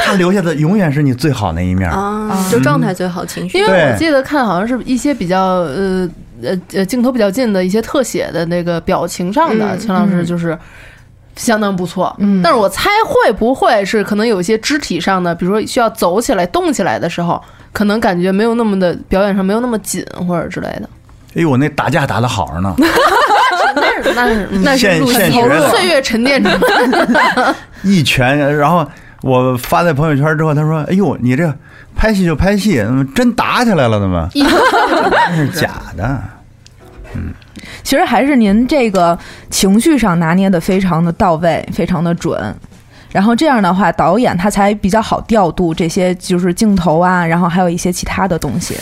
他留下的永远是你最好那一面。啊，就状态最好，情绪。因为我记得看好像是一些比较呃呃呃镜头比较近的一些特写的那个表情上的，嗯。秦老师就是相当不错。嗯。但是我猜会不会是可能有一些肢体上的，比如说需要走起来、动起来的时候，可能感觉没有那么的表演上没有那么紧或者之类的。哎呦，我那打架打的好着呢，那是那是嗯那是现录戏现学岁月沉淀出来。(laughs) 一拳，然后我发在朋友圈之后，他说：“哎呦，你这拍戏就拍戏，怎么真打起来了？怎么？那是假的。嗯 (laughs) 其实还是您这个情绪上拿捏的非常的到位，非常的准。然后这样的话，导演他才比较好调度这些就是镜头啊，然后还有一些其他的东西。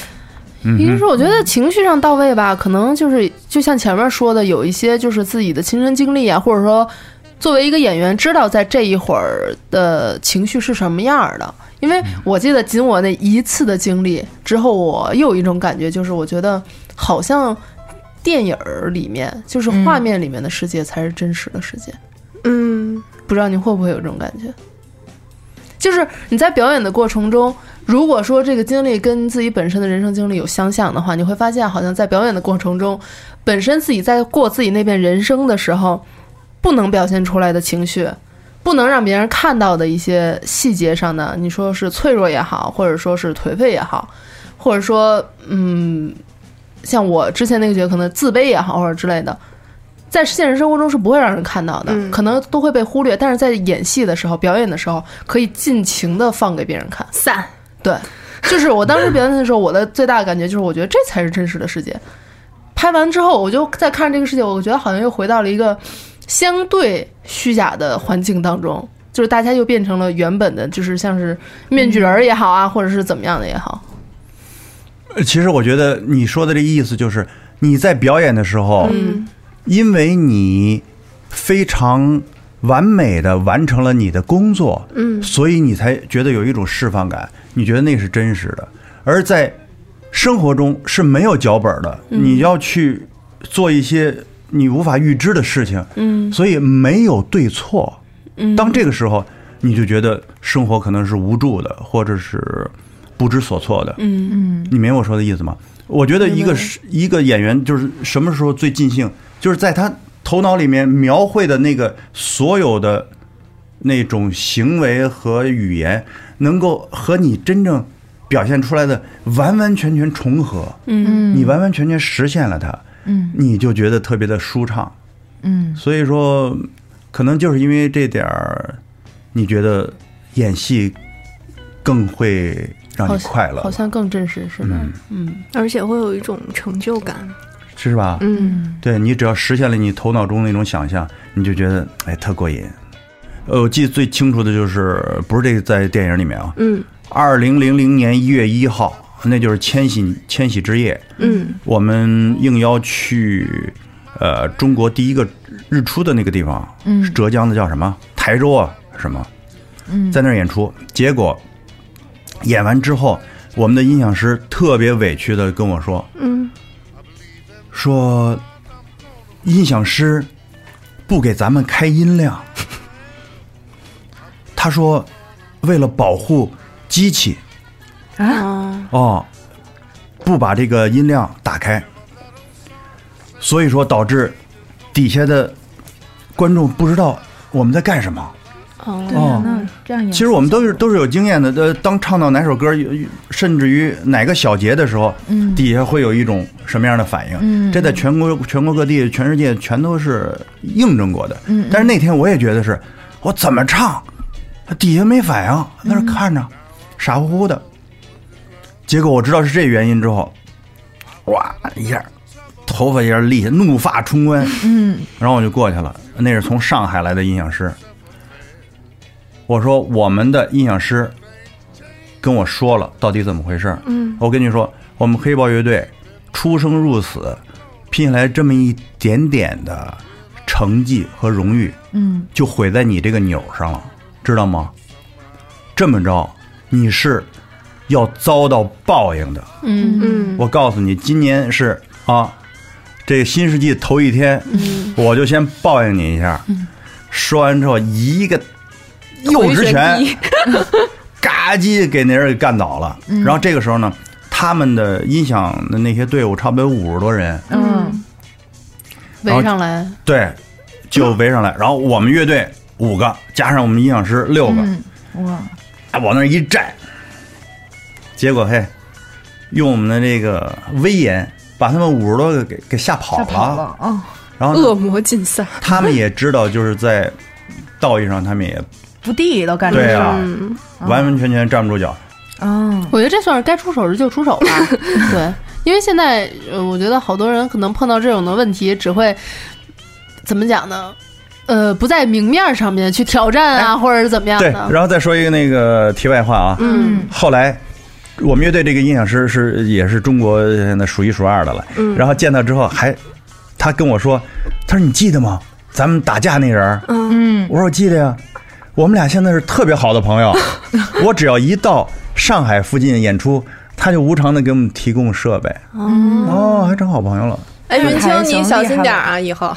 嗯哼，比如说，我觉得情绪上到位吧，可能就是就像前面说的，有一些就是自己的亲身经历啊，或者说作为一个演员，知道在这一会儿的情绪是什么样儿的。因为我记得仅我那一次的经历之后，我又有一种感觉，就是我觉得好像电影儿里面，就是画面里面的世界才是真实的世界。嗯不知道你会不会有这种感觉？就是你在表演的过程中，如果说这个经历跟自己本身的人生经历有相像的话，你会发现，好像在表演的过程中，本身自己在过自己那边人生的时候，不能表现出来的情绪，不能让别人看到的一些细节上的，你说是脆弱也好，或者说是颓废也好，或者说嗯，像我之前那个角色可能自卑也好，或者之类的。在现实生活中是不会让人看到的，嗯可能都会被忽略。但是在演戏的时候、表演的时候，可以尽情的放给别人看。散，对，就是我当时表演的时候，我的最大的感觉就是，我觉得这才是真实的世界。拍完之后，我就再看这个世界，我觉得好像又回到了一个相对虚假的环境当中，就是大家又变成了原本的，就是像是面具人儿也好啊，或者是怎么样的也好。呃其实我觉得你说的这意思就是你在表演的时候，嗯因为你非常完美的完成了你的工作，嗯所以你才觉得有一种释放感，你觉得那是真实的。而在生活中是没有脚本的，你要去做一些你无法预知的事情，嗯所以没有对错。嗯，当这个时候，你就觉得生活可能是无助的，或者是不知所措的。嗯嗯你明白我说的意思吗？我觉得一个是一个演员，就是什么时候最尽兴，就是在他头脑里面描绘的那个所有的那种行为和语言，能够和你真正表现出来的完完全全重合，嗯。你完完全全实现了它，嗯。你就觉得特别的舒畅。嗯。所以说，可能就是因为这点儿，你觉得演戏更会让你快乐好，像更真实是吧。嗯。嗯。而且会有一种成就感。是吧？嗯。对你只要实现了你头脑中那种想象，你就觉得哎特过瘾。呃，我记得最清楚的就是不是这个在电影里面啊，嗯。二零零零年一月一号，那就是千禧千禧之夜，嗯。我们应邀去呃中国第一个日出的那个地方，嗯是浙江的叫什么？台州啊什么，嗯。在那儿演出，结果演完之后，我们的音响师特别委屈的跟我说，嗯说音响师不给咱们开音量，(laughs) 他说为了保护机器。啊？哦，不把这个音量打开，所以说导致底下的观众不知道我们在干什么，哦那这样也其实我们都是都是有经验的。呃，当唱到哪首歌，甚至于哪个小节的时候，嗯底下会有一种什么样的反应？嗯这在全国全国各地、全世界全都是印证过的。嗯但是那天我也觉得是，我怎么唱，底下没反应，在那嗯看着，傻乎乎的。结果我知道是这原因之后，哇一下，头发一下立起，怒发冲冠。嗯然后我就过去了，那是从上海来的音响师。我说我们的音响师跟我说了到底怎么回事。嗯，我跟你说，我们黑豹乐队出生入死，拼下来这么一点点的成绩和荣誉，嗯就毁在你这个钮上了，知道吗？这么着，你是要遭到报应的。嗯嗯我告诉你，今年是啊，这个新世纪头一天，我就先报应你一下。说完之后，一个右直拳，嘎叽给那人给干倒了。然后这个时候呢，他们的音响的那些队伍差不多有五十多人，嗯围上来，对，就围上来。然后我们乐队五个，加上我们音响师六个，嗯，哇，哎，往那儿一站，结果嘿，用我们的这个威严，把他们五十多个给给吓跑了。跑了啊！然后恶魔竞赛，他们也知道，就是在道义上，他们也不地道干这事儿啊，嗯，完完全全站不住脚。啊，我觉得这算是该出手时就出手了。(laughs) 对，因为现在呃，我觉得好多人可能碰到这种的问题，只会怎么讲呢？呃，不在明面上面去挑战啊，或者是怎么样对，的。然后再说一个那个题外话啊，嗯后来我们乐队这个音响师是也是中国现在数一数二的了。嗯然后见到之后还，他跟我说，他说你记得吗？咱们打架那人嗯。嗯我说我记得呀，我们俩现在是特别好的朋友。(laughs) 我只要一到上海附近演出，他就无偿的给我们提供设备。哦，还成好朋友了。哎，云清你小心点儿啊，以后，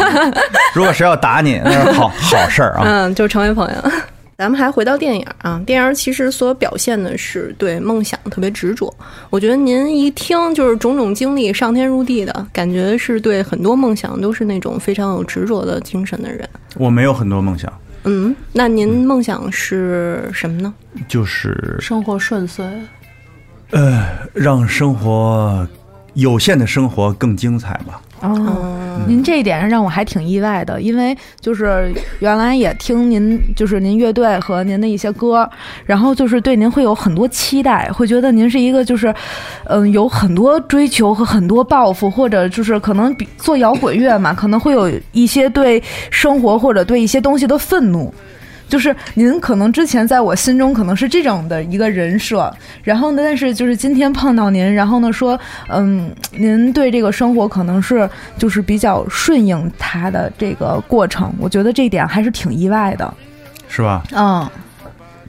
(laughs) 如果谁要打你，那是好好事儿啊。(laughs) 嗯，就成为朋友。咱们还回到电影啊，电影其实所表现的是对梦想特别执着。我觉得您一听就是种种经历，上天入地的感觉，是对很多梦想都是那种非常有执着的精神的人。我没有很多梦想，嗯，那您梦想是什么呢？就是生活顺遂，呃，让生活有限的生活更精彩吧。哦，嗯，您这一点让我还挺意外的，因为就是原来也听您就是您乐队和您的一些歌，然后就是对您会有很多期待，会觉得您是一个就是，嗯、有很多追求和很多抱负，或者就是可能比做摇滚乐嘛，可能会有一些对生活或者对一些东西的愤怒。就是您可能之前在我心中可能是这种的一个人设，然后呢，但是就是今天碰到您，然后呢说，嗯，您对这个生活可能是就是比较顺应他的这个过程，我觉得这一点还是挺意外的。是吧？嗯，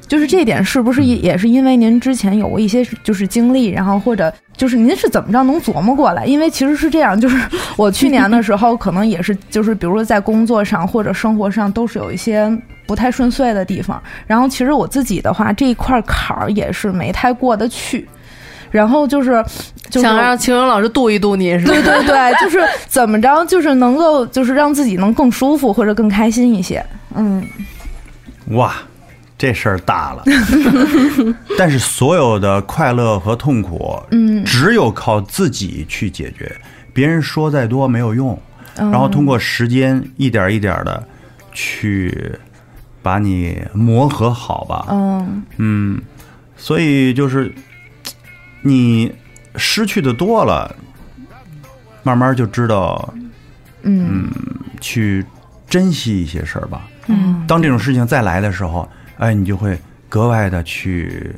就是这点是不是也也是因为您之前有过一些就是经历，然后或者就是您是怎么着能琢磨过来？因为其实是这样，就是我去年的时候可能也是就是比如说在工作上或者生活上都是有一些不太顺遂的地方，然后其实我自己的话这一块坎儿也是没太过得去。然后就是，就是想让秦荣老师度一度你是吧？对对对，就是怎么着，就是能够，就是让自己能更舒服或者更开心一些。嗯哇，这事儿大了。(laughs) 但是所有的快乐和痛苦，嗯，只有靠自己去解决，别人说再多没有用。嗯然后通过时间一点一点的去把你磨合好吧。嗯嗯，所以就是你失去的多了，慢慢就知道嗯去珍惜一些事儿吧。嗯当这种事情再来的时候，哎，你就会格外的去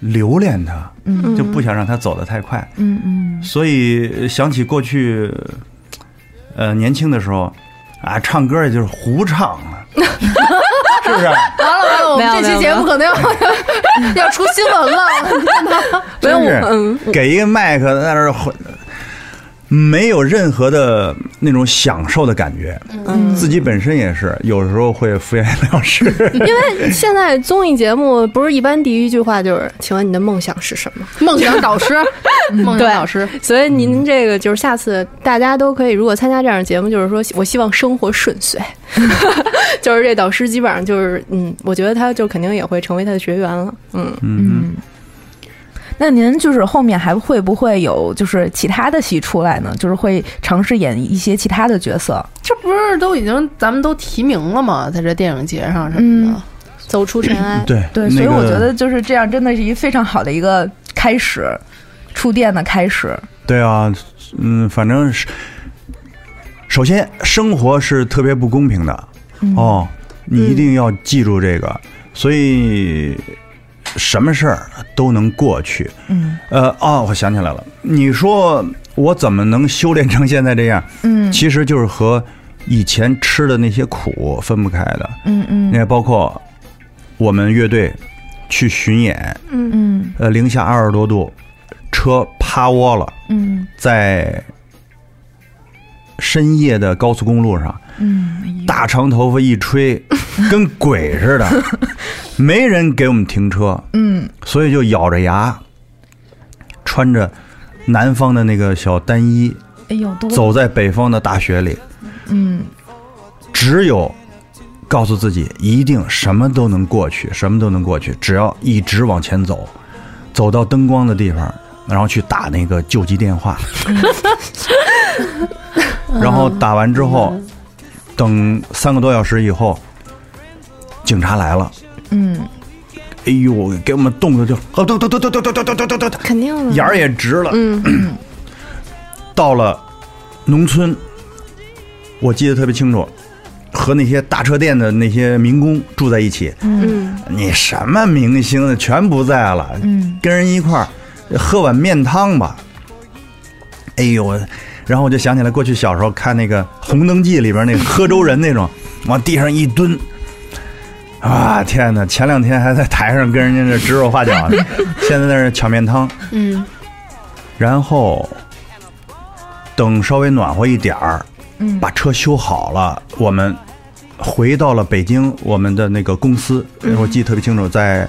留恋他，嗯就不想让他走得太快。嗯嗯所以想起过去，呃，年轻的时候啊，唱歌也就是胡唱啊，(laughs) 是不是？完了完了，我们这期节目可能要 (laughs) 要出新闻了。(laughs) 没有真是嗯，给一个麦克在那儿混，没有任何的那种享受的感觉，嗯，自己本身也是有时候会敷衍了事。(laughs) 因为现在综艺节目不是一般第一句话就是“请问你的梦想是什么？(laughs) 梦想导师，(laughs) 梦想导师，”，所以您这个就是下次大家都可以，如果参加这样的节目，就是说我希望生活顺遂，就是这导师基本上就是嗯，我觉得他就肯定也会成为他的学员了，嗯。嗯，那您就是后面还会不会有就是其他的戏出来呢？就是会尝试演一些其他的角色？这不是都已经咱们都提名了吗？在这电影节上什么的，走出尘埃。对对，所以我觉得就是这样，真的是一个非常好的一个开始，触电的开始。对啊，嗯，反正是，首先生活是特别不公平的、哦，你一定要记住这个，所以什么事儿都能过去。嗯呃，哦，我想起来了，你说我怎么能修炼成现在这样？嗯其实就是和以前吃的那些苦分不开的。嗯嗯你看，包括我们乐队去巡演，嗯呃，零下二十多度，车趴窝了，嗯在深夜的高速公路上，嗯，大长头发一吹，(laughs) 跟鬼似的，没人给我们停车，嗯。所以就咬着牙，穿着南方的那个小单衣，哎呦，多。走在北方的大雪里，嗯只有告诉自己，一定什么都能过去，什么都能过去，只要一直往前走，走到灯光的地方，然后去打那个救急电话，(laughs) 然后打完之后，等三个多小时以后，警察来了，嗯哎呦，给我们冻的就，哦，咚咚咚咚咚咚咚咚咚咚，肯定的。眼儿也直了。嗯 (clears throat) 到了农村，我记得特别清楚，和那些大车店的那些民工住在一起。嗯你什么明星的全不在了，嗯跟人一块儿喝碗面汤吧。哎呦，然后我就想起来过去小时候看那个《红灯记》里边那个 (laughs) 喝粥人那种，往地上一蹲。啊天哪！前两天还在台上跟人家这指手画脚呢，(laughs) 现在在那抢面汤。嗯然后等稍微暖和一点儿，嗯把车修好了，我们回到了北京，我们的那个公司，我记得特别清楚，在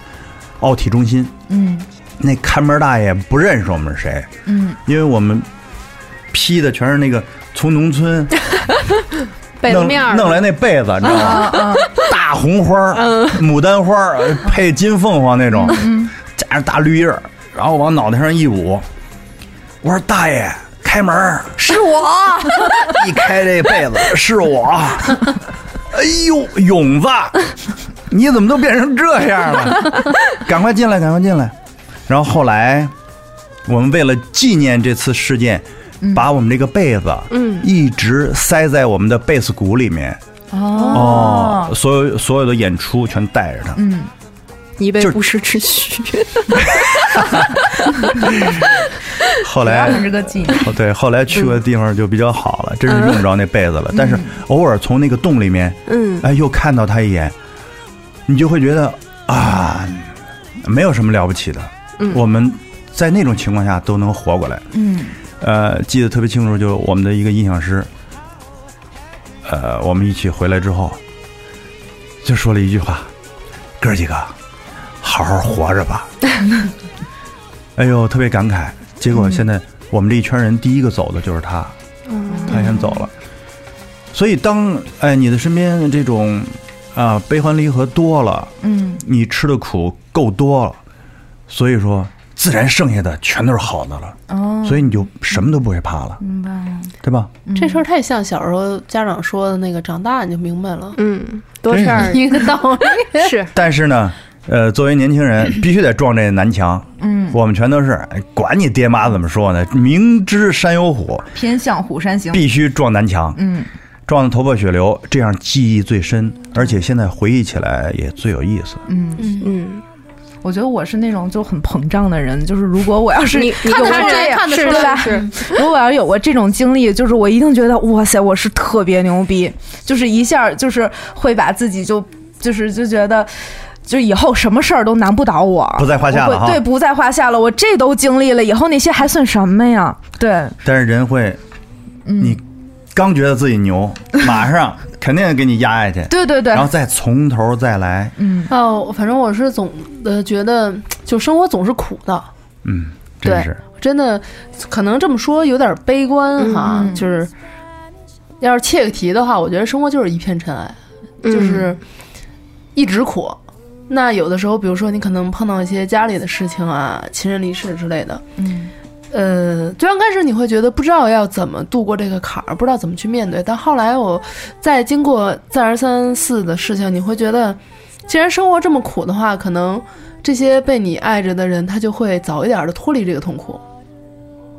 奥体中心。嗯那看门大爷不认识我们是谁，嗯因为我们披的全是那个从农村弄 (laughs) 被子面弄来那被子，你知道吗？大红花、牡丹花配金凤凰那种，加上大绿叶，然后往脑袋上一捂。我说大爷，开门儿，是我，(laughs) 一开这被子是我。(laughs) 哎呦，勇子，你怎么都变成这样了？赶快进来，赶快进来。然后后来，我们为了纪念这次事件，把我们这个被子，嗯一直塞在我们的贝斯鼓里面。哦，所有所有的演出全带着它。嗯就是以备不时之需。(laughs) 后来对，后来去过的地方就比较好了，真是用不着那被子了。但是偶尔从那个洞里面，嗯哎，又看到他一眼，你就会觉得啊，没有什么了不起的。嗯我们在那种情况下都能活过来。嗯呃，记得特别清楚，就是我们的一个音响师，呃，我们一起回来之后，就说了一句话：“哥儿几个，好好活着吧。(laughs) ”哎呦，特别感慨。结果现在我们这一圈人第一个走的就是他，他先走了。所以当哎你的身边这种啊悲欢离合多了，嗯你吃的苦够多了，所以说自然剩下的全都是好的了。哦，所以你就什么都不会怕了，明白了。对吧？这事儿太像小时候家长说的那个，长大你就明白了，嗯，多事儿一个道理。(laughs) 是但是呢，呃，作为年轻人，(laughs) 必须得撞这南墙。嗯，我们全都是，哎管你爹妈怎么说呢，明知山有虎，偏向虎山行。必须撞南墙，嗯撞得头破血流，这样记忆最深，而且现在回忆起来也最有意思。嗯，嗯，我觉得我是那种就很膨胀的人，就是如果我要是你你有过这样，看得出对吧？来 (laughs) 是如果我要是有过这种经历，就是我一定觉得哇塞，我是特别牛逼，就是一下就是会把自己就就是就觉得。就以后什么事儿都难不倒我，不在话下了哈对，不在话下了。我这都经历了，以后那些还算什么呀？对，但是人会你刚觉得自己牛，(laughs) 马上肯定给你压下去，对对对。然，后再从头再来。嗯。哦，反正我是总的觉得，就生活总是苦的，嗯，真对是。真的，可能这么说有点悲观哈，就是要是切个题的话，我觉得生活就是一片尘埃，嗯。就是一直苦。那有的时候，比如说你可能碰到一些家里的事情啊，亲人离世之类的，嗯呃，最刚开始你会觉得不知道要怎么度过这个坎儿，不知道怎么去面对。但后来我再经过再而三四的事情，你会觉得，既然生活这么苦的话，可能这些被你爱着的人，他就会早一点的脱离这个痛苦。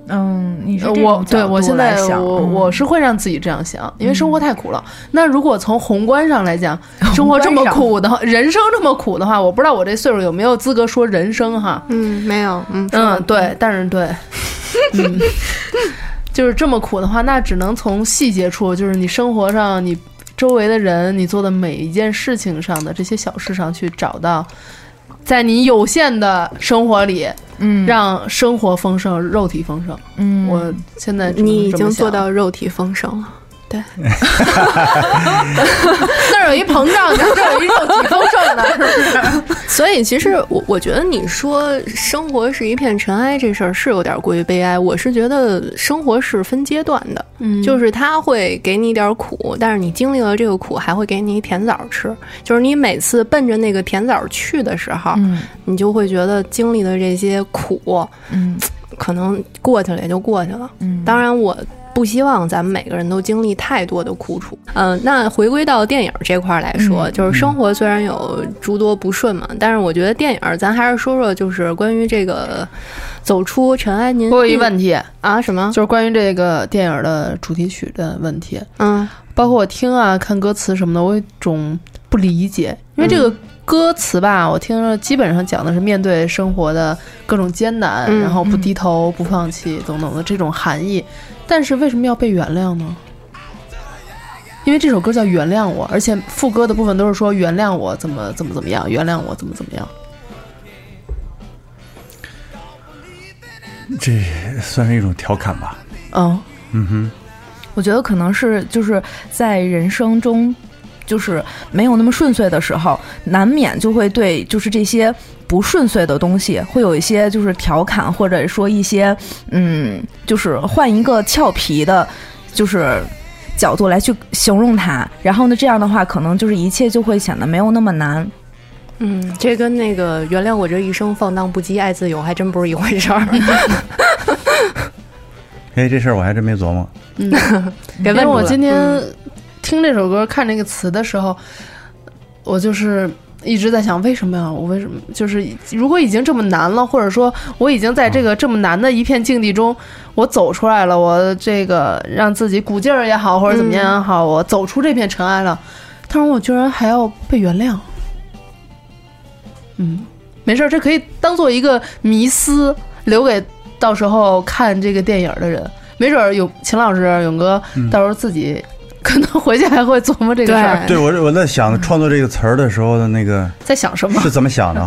嗯，你是呃这我对我现在我我是会让自己这样想，因为生活太苦了。那如果从宏观上来讲，生活这么苦的话，人生这么苦的话，我不知道我这岁数有没有资格说人生哈。嗯，没有，嗯嗯，对，但是对，嗯，(laughs) 就是这么苦的话，那只能从细节处，就是你生活上你周围的人，你做的每一件事情上的这些小事上去找到，在你有限的生活里，嗯让生活丰盛，肉体丰盛。嗯我现在你已经做到肉体丰盛了。(laughs) 那儿有一膨胀的，这儿有一肉体丰盛的，是不是？所以其实我我觉得你说生活是一片尘埃这事儿是有点过于悲哀。我是觉得生活是分阶段的，嗯就是它会给你点苦，但是你经历了这个苦，还会给你甜枣吃。就是你每次奔着那个甜枣去的时候，嗯你就会觉得经历的这些苦，嗯可能过去了也就过去了。嗯，当然，我不希望咱们每个人都经历太多的苦楚。嗯、那回归到电影这块儿来说，嗯就是生活虽然有诸多不顺嘛，但是我觉得电影咱还是说说，就是关于这个走出尘埃。您我有一问题，啊？什么？就是关于这个电影的主题曲的问题，嗯包括我听啊、看歌词什么的，我有一种不理解，因为这个歌词吧，我听着基本上讲的是面对生活的各种艰难，嗯然后不低头、不放弃等等的这种含义。但是为什么要被原谅呢？因为这首歌叫《原谅我》，而且副歌的部分都是说原谅我怎么怎么怎么样，原谅我怎么怎么样。这算是一种调侃吧。嗯嗯哼，我觉得可能是就是在人生中，就是没有那么顺遂的时候，难免就会对就是这些不顺遂的东西，会有一些就是调侃，或者说一些嗯，就是换一个俏皮的，就是。角度来去形容它，然后呢，这样的话，可能就是一切就会显得没有那么难。嗯，这跟那个原谅我这一生放荡不羁爱自由还真不是一回事儿。(laughs) 哎，这事儿我还真没琢磨。嗯，(laughs) 因为我今天嗯听这首歌、看这个词的时候，我就是一直在想，为什么呀？我为什么就是如果已经这么难了，或者说我已经在这个这么难的一片境地中，我走出来了，我这个让自己鼓劲儿也好，或者怎么样也好，我走出这片尘埃了，但是我居然还要被原谅。嗯，没事儿，这可以当做一个迷思，留给到时候看这个电影的人。没准儿有秦老师、勇哥，到时候自己 (laughs) 可能回去还会琢磨这个事儿，对我我在想创作这个词儿的时候的那个在想什么是？怎么想的？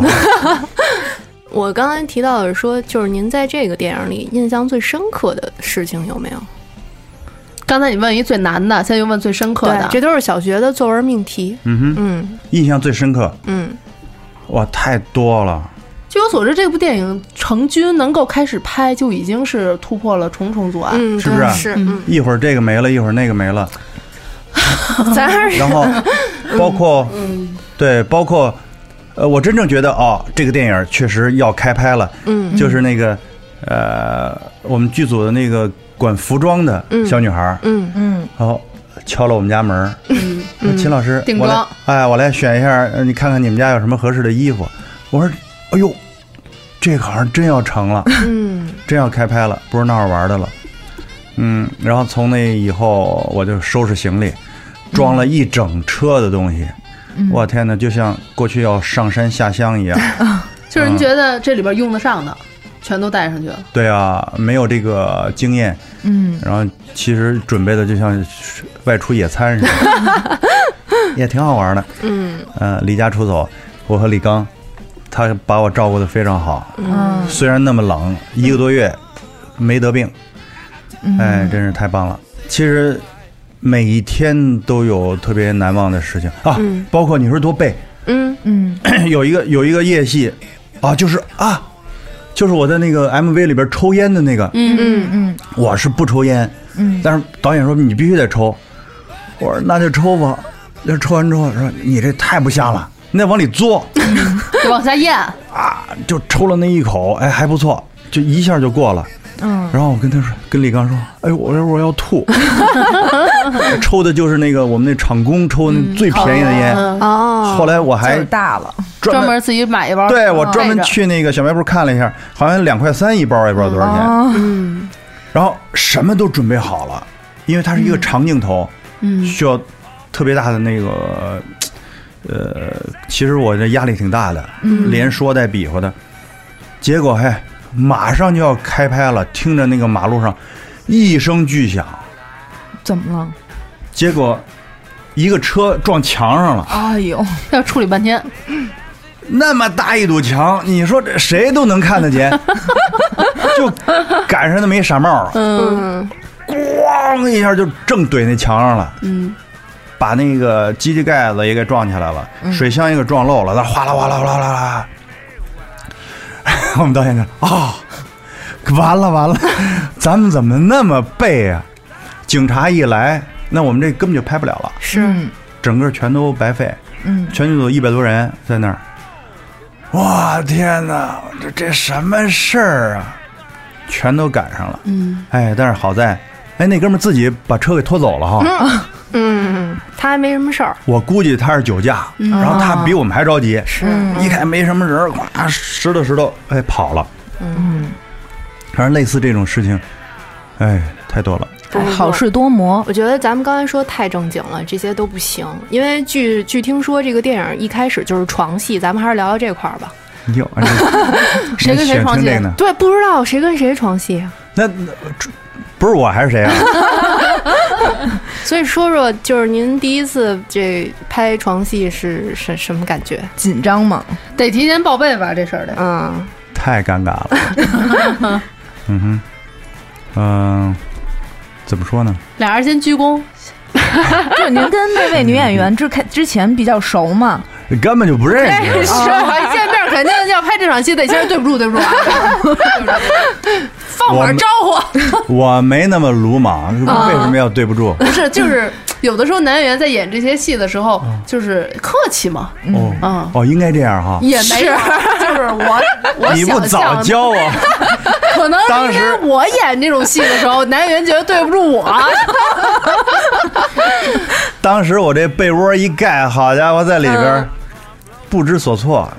(laughs) 我刚才提到的说，就是您在这个电影里印象最深刻的事情有没有？刚才你问一最难的，现在又问最深刻的，，这都是小学的作文命题。嗯哼，嗯印象最深刻，嗯，哇，太多了。据我所知，这部电影成军能够开始拍，就已经是突破了重重阻碍。嗯，是不是是，嗯，一会儿这个没了，一会儿那个没了，(laughs) 咱还是然后 (laughs) 包括，对，包括，呃，我真正觉得哦，这个电影确实要开拍了，嗯就是那个，呃，我们剧组的那个管服装的小女孩儿，嗯。嗯。然后敲了我们家门儿，嗯，说秦老师，我来妆，哎，我来选一下，呃你看看你们家有什么合适的衣服。我说，哎呦，这个好像真要成了，嗯。真要开拍了，不是闹着玩的了。嗯，然后从那以后，我就收拾行李，装了一整车的东西。我天哪，就像过去要上山下乡一样。(laughs) 就是您觉得这里边用得上的，全都带上去了。对啊，没有这个经验，嗯然后其实准备的就像外出野餐似的，(laughs) 也挺好玩的。嗯呃，离家出走，我和李刚，他把我照顾的非常好。嗯虽然那么冷，一个多月没得病，嗯。哎，真是太棒了。其实每一天都有特别难忘的事情啊，嗯。包括你说多背，嗯。嗯。(clears throat) 有一个有一个夜戏啊，就是啊，就是我在那个 MV 里边抽烟的那个，嗯嗯嗯。我是不抽烟，嗯。但是导演说你必须得抽，我说那就抽吧。那抽完之后说你这太不像了，你得往里嘬 (laughs) 往下咽，啊，就抽了那一口，哎还不错，就一下就过了。嗯然后我跟他说，跟李刚说，哎呦，我我要吐，(laughs) 抽的就是那个我们那厂工抽的那最便宜的烟。嗯哦，后来我还儿大了，专门自己买一包，对我专门去那个小卖部看了一下，好像两块三一包，也不知道多少钱。哦嗯然后什么都准备好了，因为它是一个长镜头，嗯需要特别大的那个，呃，其实我这压力挺大的，连说带比划的。结果嘿，马上就要开拍了，听着那个马路上一声巨响，怎么了？结果一个车撞墙上了，哎呦，(laughs) 要处理半天，那么大一堵墙，你说这谁都能看得见，(laughs) 就赶上那么一傻帽，嗯。咣一下就正怼那墙上了。嗯，把那个机器盖子也给撞起来了，水箱也给撞漏了，那哗啦哗啦哗啦哗啦。(laughs) 我们导演就啊、(laughs) 完了完了，咱们怎么那么背啊？警察一来，那我们这根本就拍不了了，是嗯整个全都白费。嗯全剧组一百多人在那儿，哇天哪，这这什么事儿啊？全都赶上了。嗯，哎，但是好在，哎，那哥们自己把车给拖走了哈。嗯，嗯他还没什么事儿，我估计他是酒驾，然后他比我们还着急，是一看没什么人，咵石头石头，哎跑了。嗯，反正类似这种事情，哎，太多了。好事多磨，我觉得咱们刚才说太正经了，这些都不行。因为据据听说，这个电影一开始就是床戏，咱们还是聊聊这块儿吧。哟，谁跟谁床戏呢？对，不知道谁跟谁床戏啊，那那不是我还是谁啊？(laughs) 所以说说，就是您第一次这拍床戏是什什么感觉？紧张吗，得提前报备吧，这事儿得。嗯，太尴尬了。(laughs) 嗯哼，嗯、怎么说呢？俩人先鞠躬，(laughs) 就您跟那位女演员之开之前比较熟吗？根本就不认识。一见面肯定要拍这场戏，得先对不住，对不住啊，放会儿招呼。(laughs) 我没那么鲁莽，为什么要对不住？不是，就是有的时候男演员在演这些戏的时候，就是客气嘛，哦嗯哦，应该这样哈。也没有，就是我我你不早教我，(laughs) 可能当时我演这种戏的时候，男演员觉得对不住我，(laughs) 当时我这被窝一盖，好家伙，在里边不知所措，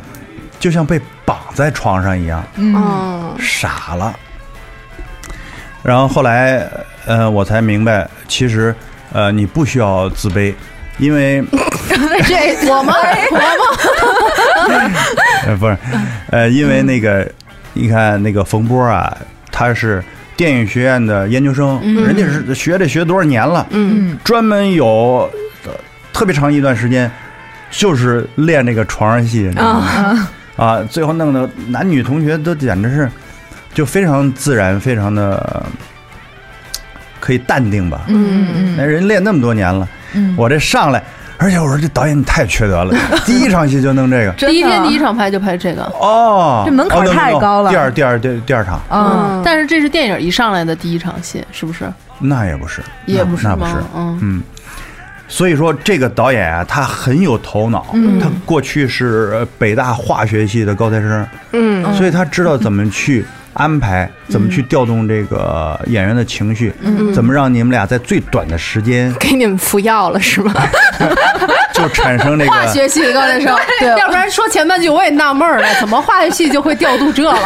就像被绑在床上一样，嗯，傻了。然后后来，呃，我才明白，其实，呃，你不需要自卑，因为，(laughs) 这我们我们 (laughs) 呃，不是，呃，因为那个，你看那个冯波啊，他是电影学院的研究生，人家是学这学多少年了，嗯。专门有呃特别长一段时间，就是练这个床上戏，你知道吗？啊，最后弄得男女同学都简直是就非常自然，非常的呃可以淡定吧。嗯嗯。那人练那么多年了，嗯，我这上来，而且我说这导演你太缺德了，(laughs) 第一场戏就弄这个。第一天第一场拍就拍这个，哦，这门槛哦，no, no, no，太高了。第二第二第第二场。嗯。但是这是电影一上来的第一场戏，是不是？那也不是，也不是那那不是，嗯。嗯。所以说，这个导演啊，他很有头脑。嗯。他过去是呃北大化学系的高材生，嗯。所以他知道怎么去安排，怎么去调动这个演员的情绪，怎么让你们俩在最短的时间给你们服药了是吗？(laughs) 就产生这个。(laughs) 化学系的高材生，(laughs) 对，要不然说前半句我也纳闷了，怎么化学系就会调度这了？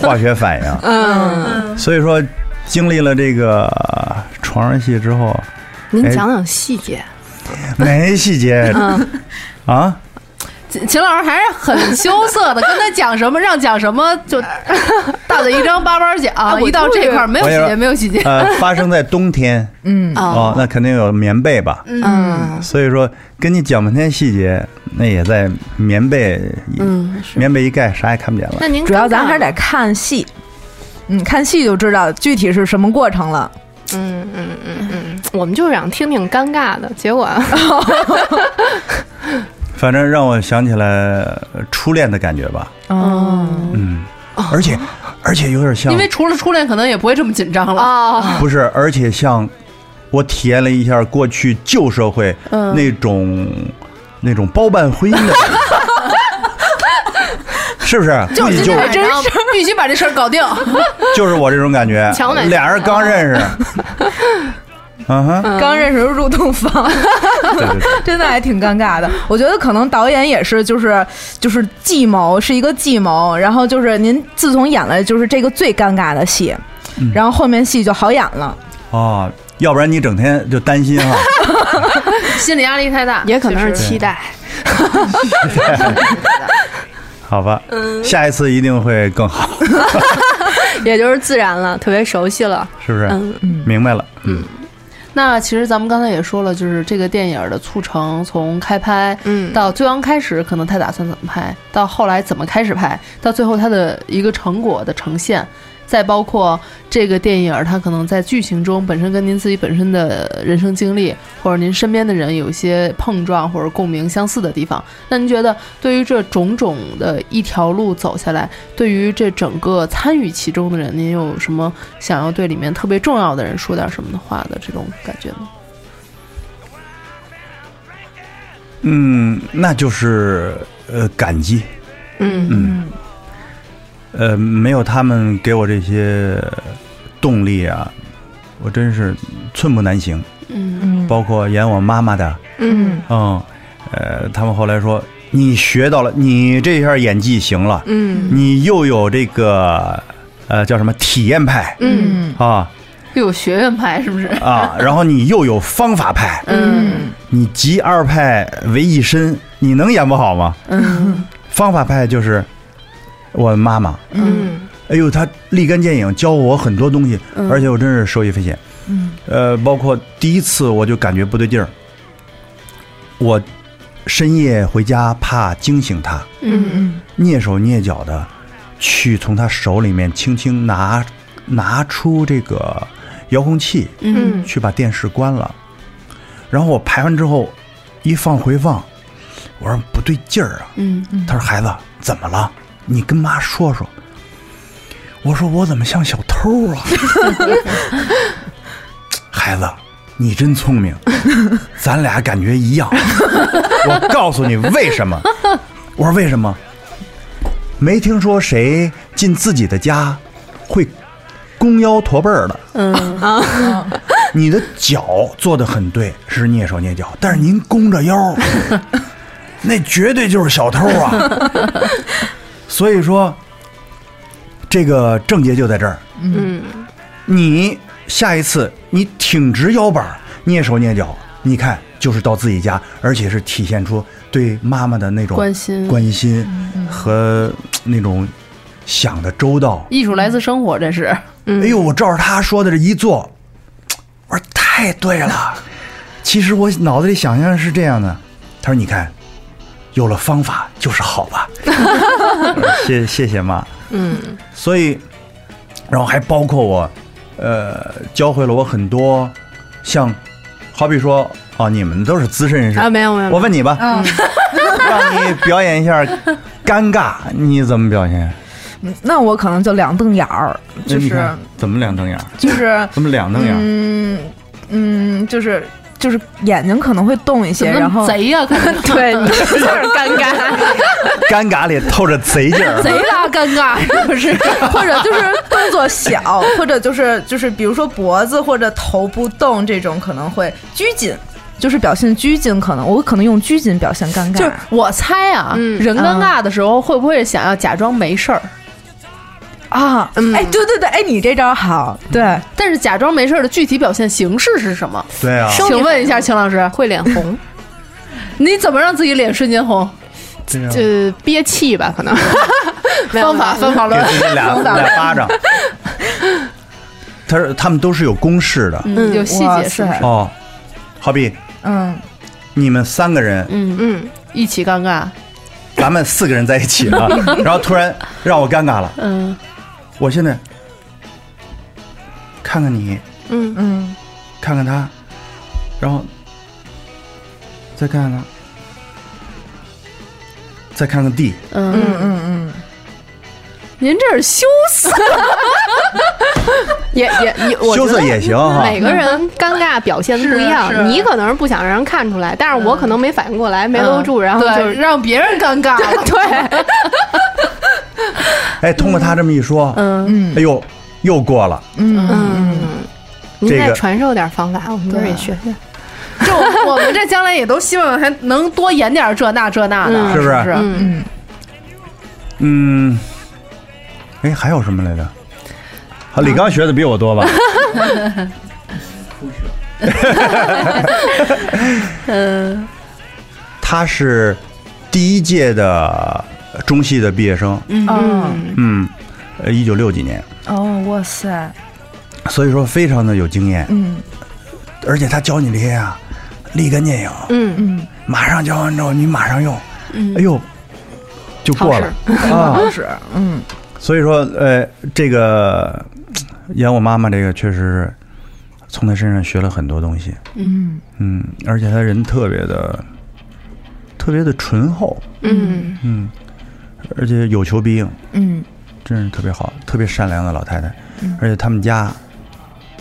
化学反应。嗯，所以说，经历了这个床上戏之后，哎您讲讲细节。没细节嗯啊，秦秦老师还是很羞涩的，跟他讲什么让讲什么，就大嘴一张叭叭讲，一到这块儿没有细节，没有细节。呃，发生在冬天 (laughs) 嗯哦哦，，那肯定有棉被吧。嗯所以说，跟你讲半天细节，那也在棉被，嗯，棉被一盖，啥也看不见了。那您主要咱还是得看戏，嗯，看戏就知道具体是什么过程了。嗯嗯嗯嗯，我们就是想听听尴尬的，结果 (laughs) (laughs) 反正让我想起来呃初恋的感觉吧。哦，嗯，而且而且有点像因，为除了初恋，可能也不会这么紧张了。啊，不是，而且像我体验了一下过去旧社会嗯那种那种包办婚姻的感觉。(laughs) 是不是？估计就晚上必须把这事儿搞定。就是我这种感觉俩人刚认识，(laughs) 刚认识就入洞房，(laughs) (laughs) 真的还挺尴尬的。我觉得可能导演也是，就是就是计谋，是一个计谋。然后就是您自从演了就是这个最尴尬的戏，然后后面戏就好演了。哦，要不然你整天就担心啊。(laughs) 心理压力太大，也可能是期待。好吧，下一次一定会更好，也就是自然了，特别熟悉了。是不是？嗯明白了，嗯，那其实咱们刚才也说了，就是这个电影的促成，从开拍，嗯。到最刚开始可能他打算怎么拍，到后来怎么开始拍，到最后他的一个成果的呈现，再包括这个电影它可能在剧情中本身跟您自己本身的人生经历，或者您身边的人有一些碰撞或者共鸣相似的地方。那您觉得对于这种种的一条路走下来，对于这整个参与其中的人，您有什么想要对里面特别重要的人说点什么的话的这种感觉呢？嗯，那就是呃感激，嗯嗯，呃，没有他们给我这些动力啊，我真是寸步难行。嗯。嗯包括演我妈妈的，嗯。嗯，呃，他们后来说你学到了，你这下演技行了，嗯。你又有这个呃叫什么体验派。嗯。啊。又有学院派是不是？啊，然后你又有方法派，嗯。你集二派为一身，你能演不好吗？嗯。方法派就是我妈妈，嗯哎呦，她立竿见影，教我很多东西，嗯而且我真是受益匪浅。嗯呃，包括第一次我就感觉不对劲儿，我深夜回家怕惊醒她，嗯嗯蹑手蹑脚的去从她手里面轻轻拿拿出这个遥控器，嗯去把电视关了。然后我排完之后，一放回放，我说不对劲儿啊。嗯他说：“孩子，怎么了？你跟妈说说。”我说：“我怎么像小偷啊？” (laughs) 孩子，你真聪明，咱俩感觉一样。我告诉你为什么？我说为什么？没听说谁进自己的家会弓腰驼背儿的。嗯你的脚做的很对，是蹑手蹑脚，但是您弓着腰，(laughs) 那绝对就是小偷啊！(laughs) 所以说，这个症结就在这儿。嗯你下一次你挺直腰板，蹑手蹑脚，你看就是到自己家，而且是体现出对妈妈的那种关心关心和那种想的周到。艺术来自生活，这是。嗯哎呦，我照着他说的这一做，我说太对了。其实我脑子里想象是这样的。他说：“你看，有了方法就是好吧？” (laughs) 谢谢谢妈。嗯所以，然后还包括我，呃，教会了我很多，像，好比说，哦，你们都是资深人士，啊，没有没有，我问你吧，嗯，(laughs) 让你表演一下尴尬，你怎么表现？那我可能就两瞪眼儿，就是怎么两瞪眼儿？就是怎么两瞪眼儿？嗯嗯，就是就是眼睛可能会动一些，然后贼 (laughs) 呀、对，你有点尴尬。(laughs) 尴尬里透着贼劲儿。贼拉尴尬，是不是？(laughs) 或者就是动作小，或者就是就是比如说脖子或者头不动这种可能会拘谨，就是表现拘谨，可能我可能用拘谨表现尴尬。就是我猜啊，嗯人尴尬的时候会不会想要假装没事儿？啊，嗯哎，对对对，哎，你这招好，对，但是假装没事的具体表现形式是什么？对啊，请问一下，秦老师，会脸红，(laughs) 你怎么让自己脸瞬间红？对啊就憋气吧，可能。(laughs) 方法方法论，自己俩俩巴掌。(laughs) 他是他们都是有公式的嗯，有细节是不是？哦，好比嗯你们三个人，嗯，嗯一起尴尬，咱们四个人在一起了，然后突然让我尴尬了。嗯我现在看看你，嗯。嗯看看他，然后再看看他，再看看地，嗯，嗯嗯嗯，您这是羞涩，也也也，羞涩也行哈。每个人尴尬表现不一样你可能是不想让人看出来，但是我可能没反应过来，没搂住，然后就让别人尴尬了。(laughs) 对，(laughs) 哎，通过他这么一说，嗯，哎呦，又过了。嗯，您这个再传授点方法，我们这儿也学学。(laughs) 就我们这将来也都希望还能多演点这那这那的，嗯。是不是？是？嗯，嗯。嗯，哎，还有什么来着？好，李刚学的比我多吧？(laughs) 嗯。他是第一届的中戏的毕业生，嗯。嗯，呃，一九六几年，哦，哇塞，所以说非常的有经验，嗯。而且他教你这些啊，立竿见影，嗯，嗯，马上教完之后你马上用，嗯。哎呦，就过了。啊。(laughs) 好使，嗯。所以说，呃，这个演我妈妈这个确实是从他身上学了很多东西，嗯。嗯，而且他人特别的特别的醇厚，嗯。嗯，而且有求必应，嗯。真是特别好，特别善良的老太太，而且他们家，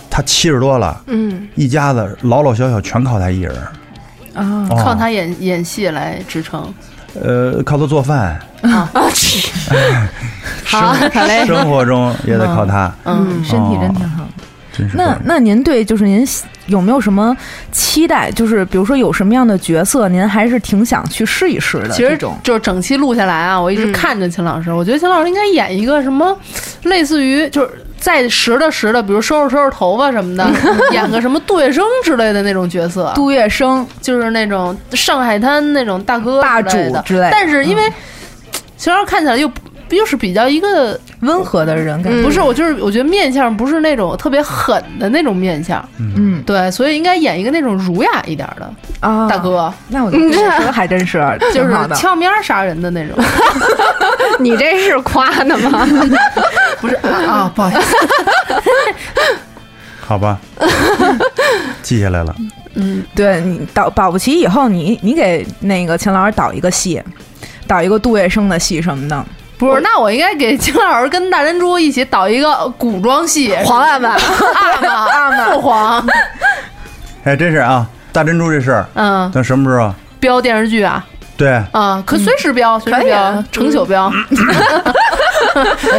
她七十多了，嗯，一家子老老小小全靠她一人，啊哦靠她演演戏来支撑。呃，靠她做饭，(laughs) 好，好嘞，生活中也得靠她，嗯，身体真挺好。那那您对就是您有没有什么期待？就是比如说有什么样的角色，您还是挺想去试一试的？其实这种就是整期录下来啊，我一直嗯看着秦老师，我觉得秦老师应该演一个什么，类似于就是再拾的拾的，比如收拾收拾头发什么的，(laughs) 演个什么杜月笙之类的那种角色，杜月笙，就是那种上海滩那种大哥霸主之类的但是因为秦老师看起来又又是比较一个温和的人感觉，不是，我就是我觉得面相不是那种特别狠的那种面相，嗯。对，所以应该演一个那种儒雅一点的啊，大，哥，那我觉得这还真是就是 (laughs) 挺好的。俏面杀人的那种，(laughs) 你这是夸的吗？(laughs) 不是啊，不好意思，好吧，记下来了。嗯，对你导保不齐以后你你给那个秦老师导一个戏，导一个杜月笙的戏什么的，不是，那我应该给金老师跟大珍珠一起导一个古装戏，(laughs) (laughs) 皇阿玛，阿玛阿玛父皇，(laughs) 哎，真是啊，大珍珠这事儿，嗯，等什么时候？标电视剧啊，对，啊，可随时标，随时标成宿标。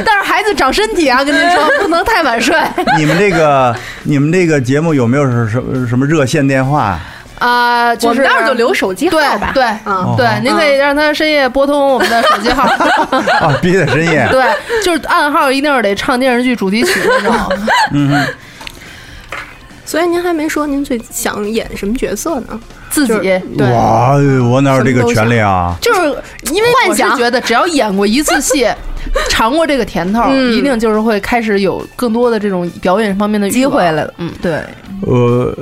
但是孩子长身体啊，跟您说不能太晚睡你们这个你们这个节目有没有什什么什么热线电话？啊。就是我们待会儿就留手机号吧。对对嗯对，您可以让他深夜拨通我们的手机号。(laughs) 啊，必须得深夜。对，就是暗号一定是得唱电视剧主题曲那种。(laughs) 嗯所以您还没说您最想演什么角色呢？自己就是，对，哇，我哪有这个权利啊？就是因为我是幻想觉得，只要演过一次戏，(laughs) 尝过这个甜头，嗯一定就是会开始有更多的这种表演方面的机会了，嗯，对，呃，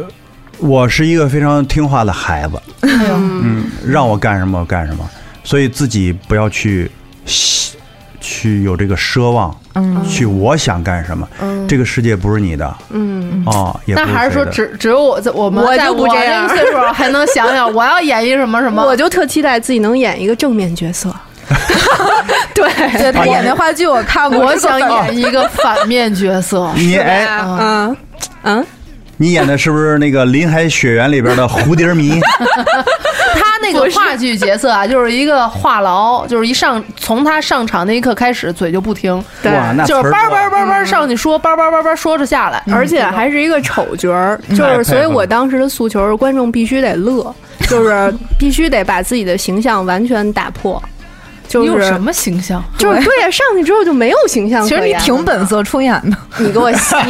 我是一个非常听话的孩子，嗯，让我干什么我干什么，所以自己不要去去有这个奢望，嗯。去我想干什么，嗯。这个世界不是你的。嗯，哦，也不但还是说只只有我在我们我就不在我这个岁数还能想想我要演一什么什么，我就特期待自己能演一个正面角色。(laughs) 对，对他演那话剧我看过，我想演一个反面角色。你哎，嗯。嗯，你演的是不是那个《林海雪原》里边的蝴蝶迷？(laughs) 他那个话剧角色啊，就是一个话痨，就是一上从他上场那一刻开始，嘴就不停，对。哇，那就是叭词儿多。叭叭叭上去说，叭叭叭叭说着下来，而且还是一个丑角儿，就是，所以我当时的诉求是，观众必须得乐，就是必须得把自己的形象完全打破，就是你有什么形象？就是对呀，上去之后就没有形象其实你。挺本色出演的，你给我歇，(laughs)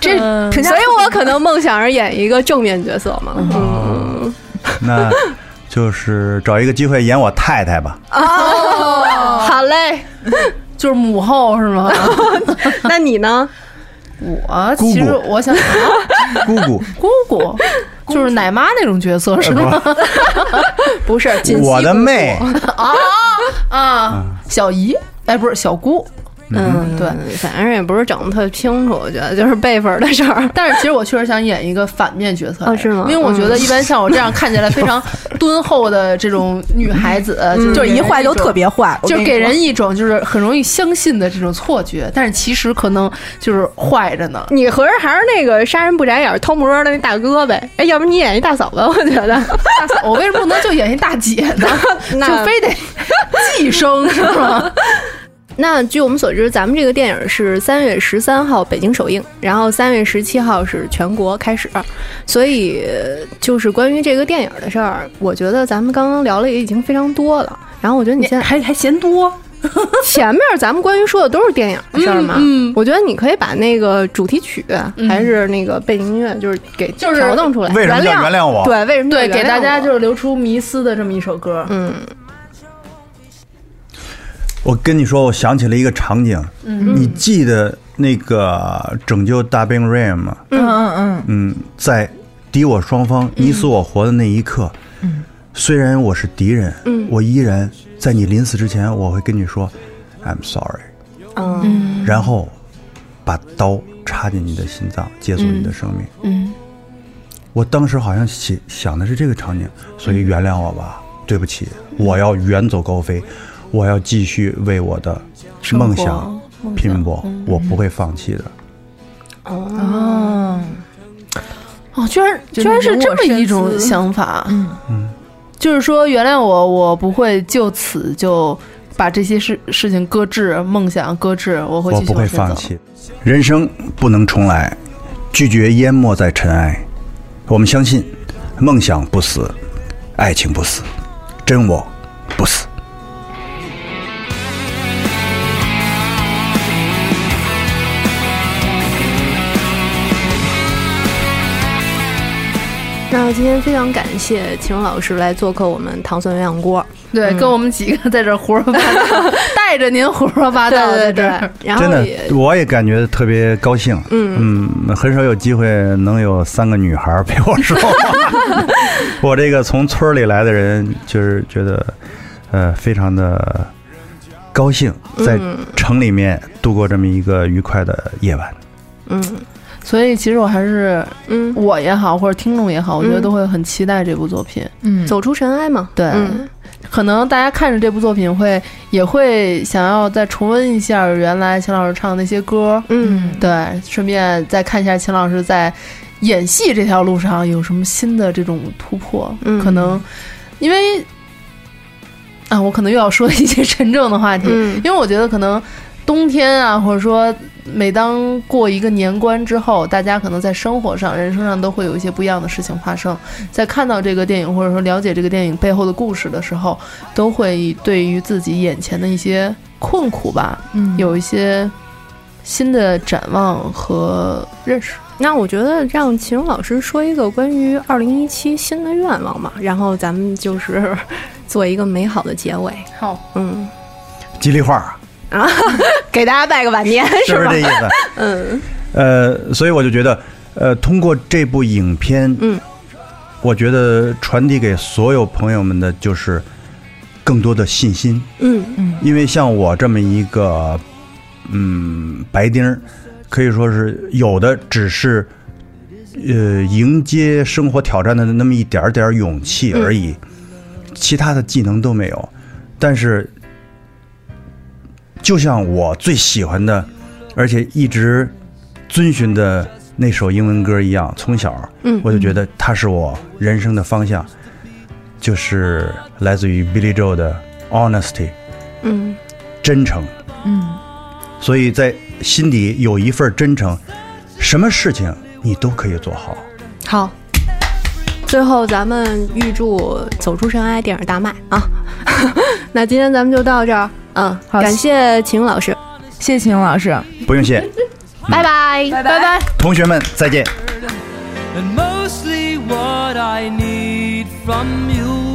这评价所以我可能梦想着演一个正面角色嘛。嗯，那就是找一个机会演我太太吧。(laughs) 哦好嘞，就是母后是吗？(laughs) 那你呢？我其实姑姑我想姑姑，姑姑就是奶妈那种角色是吗？(laughs) 不是锦溪我的姑姑妹，啊，小姨哎不是小姑，嗯，对，反正也不是整的特清楚，我觉得就是 (laughs) 辈分的事儿。但是其实我确实想演一个反面角色，哦是吗因为我觉得一般像我这样看起来非常 (laughs) 敦厚的这种女孩子，就是就是一坏就特别。坏，就给人一种就是很容易相信的这种错觉，但是其实可能就是坏着呢。你合着还是那个杀人不眨眼、偷摸的那大哥呗？哎，要不你演一大嫂吧？我觉得。大嫂，我为什么不能就演一大姐呢？(laughs) 就非得寄生是吗？那据我们所知，咱们这个电影是三月十三号北京首映，然后三月十七号是全国开始，所以呃就是关于这个电影的事儿，我觉得咱们刚刚聊了也已经非常多了。然后我觉得你现在还还嫌多？前面咱们关于说的都是电影的事儿嘛，嗯嗯我觉得你可以把那个主题曲、还是那个背景音乐，就是给就是调动出来。为什么叫原谅我对，为什么对，给大家就是留出迷思的这么一首歌。嗯我跟你说，我想起了一个场景，嗯。你记得那个拯救大兵瑞恩吗？嗯。嗯嗯，嗯，在敌我双方你死我活的那一刻，虽然我是敌人，嗯。我依然在你临死之前，我会跟你说，I'm sorry，嗯。然后把刀插进你的心脏，结束你的生命。嗯。我当时好像想想的是这个场景，所以原谅我吧，对不起，我要远走高飞，我要继续为我的梦想拼搏，我不会放弃的。哦，哦，居然居然是是这么一种想法。嗯嗯，就是说原谅我，我不会就此就把这些事事情搁置，梦想搁置，我会我不会。放弃。人生不能重来，拒绝淹没在尘埃。我们相信，梦想不死，爱情不死，真我不死。今天非常感谢秦老师来做客我们糖蒜鸳鸯锅，对，跟我们几个在这胡说八道，(laughs) 带着您胡说八道在这儿。然真的我也感觉特别高兴。嗯嗯，很少有机会能有三个女孩陪我说话。(laughs) 我这个从村里来的人，就是觉得，呃，非常的高兴，在嗯城里面度过这么一个愉快的夜晚。嗯所以其实我还是嗯，我也好，或者听众也好，我觉得嗯都会很期待这部作品。嗯，走出尘埃嘛，对。嗯。可能大家看着这部作品会也会想要再重温一下原来秦老师唱的那些歌，嗯。对，顺便再看一下秦老师在演戏这条路上有什么新的这种突破。嗯。可能因为啊，我可能又要说一些 (laughs) 沉重的话题，嗯。因为我觉得可能冬天啊，或者说每当过一个年关之后，大家可能在生活上、人生上都会有一些不一样的事情发生。在看到这个电影或者说了解这个电影背后的故事的时候，都会对于自己眼前的一些困苦吧，嗯有一些新的展望和认识。那我觉得让秦荣老师说一个关于二零一七新的愿望嘛，然后咱们就是做一个美好的结尾。好，嗯吉利话啊，(laughs) 给大家拜个晚年 (laughs) 是不是这？意思？(laughs) 嗯呃，所以我就觉得，呃，通过这部影片，嗯，我觉得传递给所有朋友们的就是更多的信心。嗯嗯因为像我这么一个，嗯，白丁儿，可以说是有的只是，呃，迎接生活挑战的那么一点点勇气而已，其他的技能都没有。但是，就像我最喜欢的，而且一直遵循的那首英文歌一样，从小嗯我就觉得它是我人生的方向，就是来自于 Billy Joel 的 Honesty。嗯真诚，嗯，所以在心底有一份真诚，什么事情你都可以做好。好。最后，咱们预祝《走出尘埃》电影大卖啊！(laughs) 那今天咱们就到这儿，嗯，好感谢秦老师，谢谢秦老师。不用谢，拜拜，拜拜。同学们再见。and mostly what I need from you.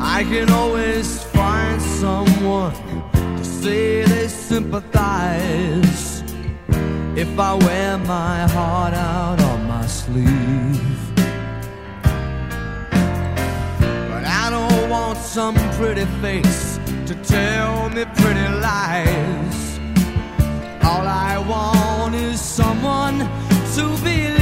I can always find someone to say they sympathize if I wear my heart out on my sleeve. Some pretty face to tell me pretty lies. All I want is someone to believe.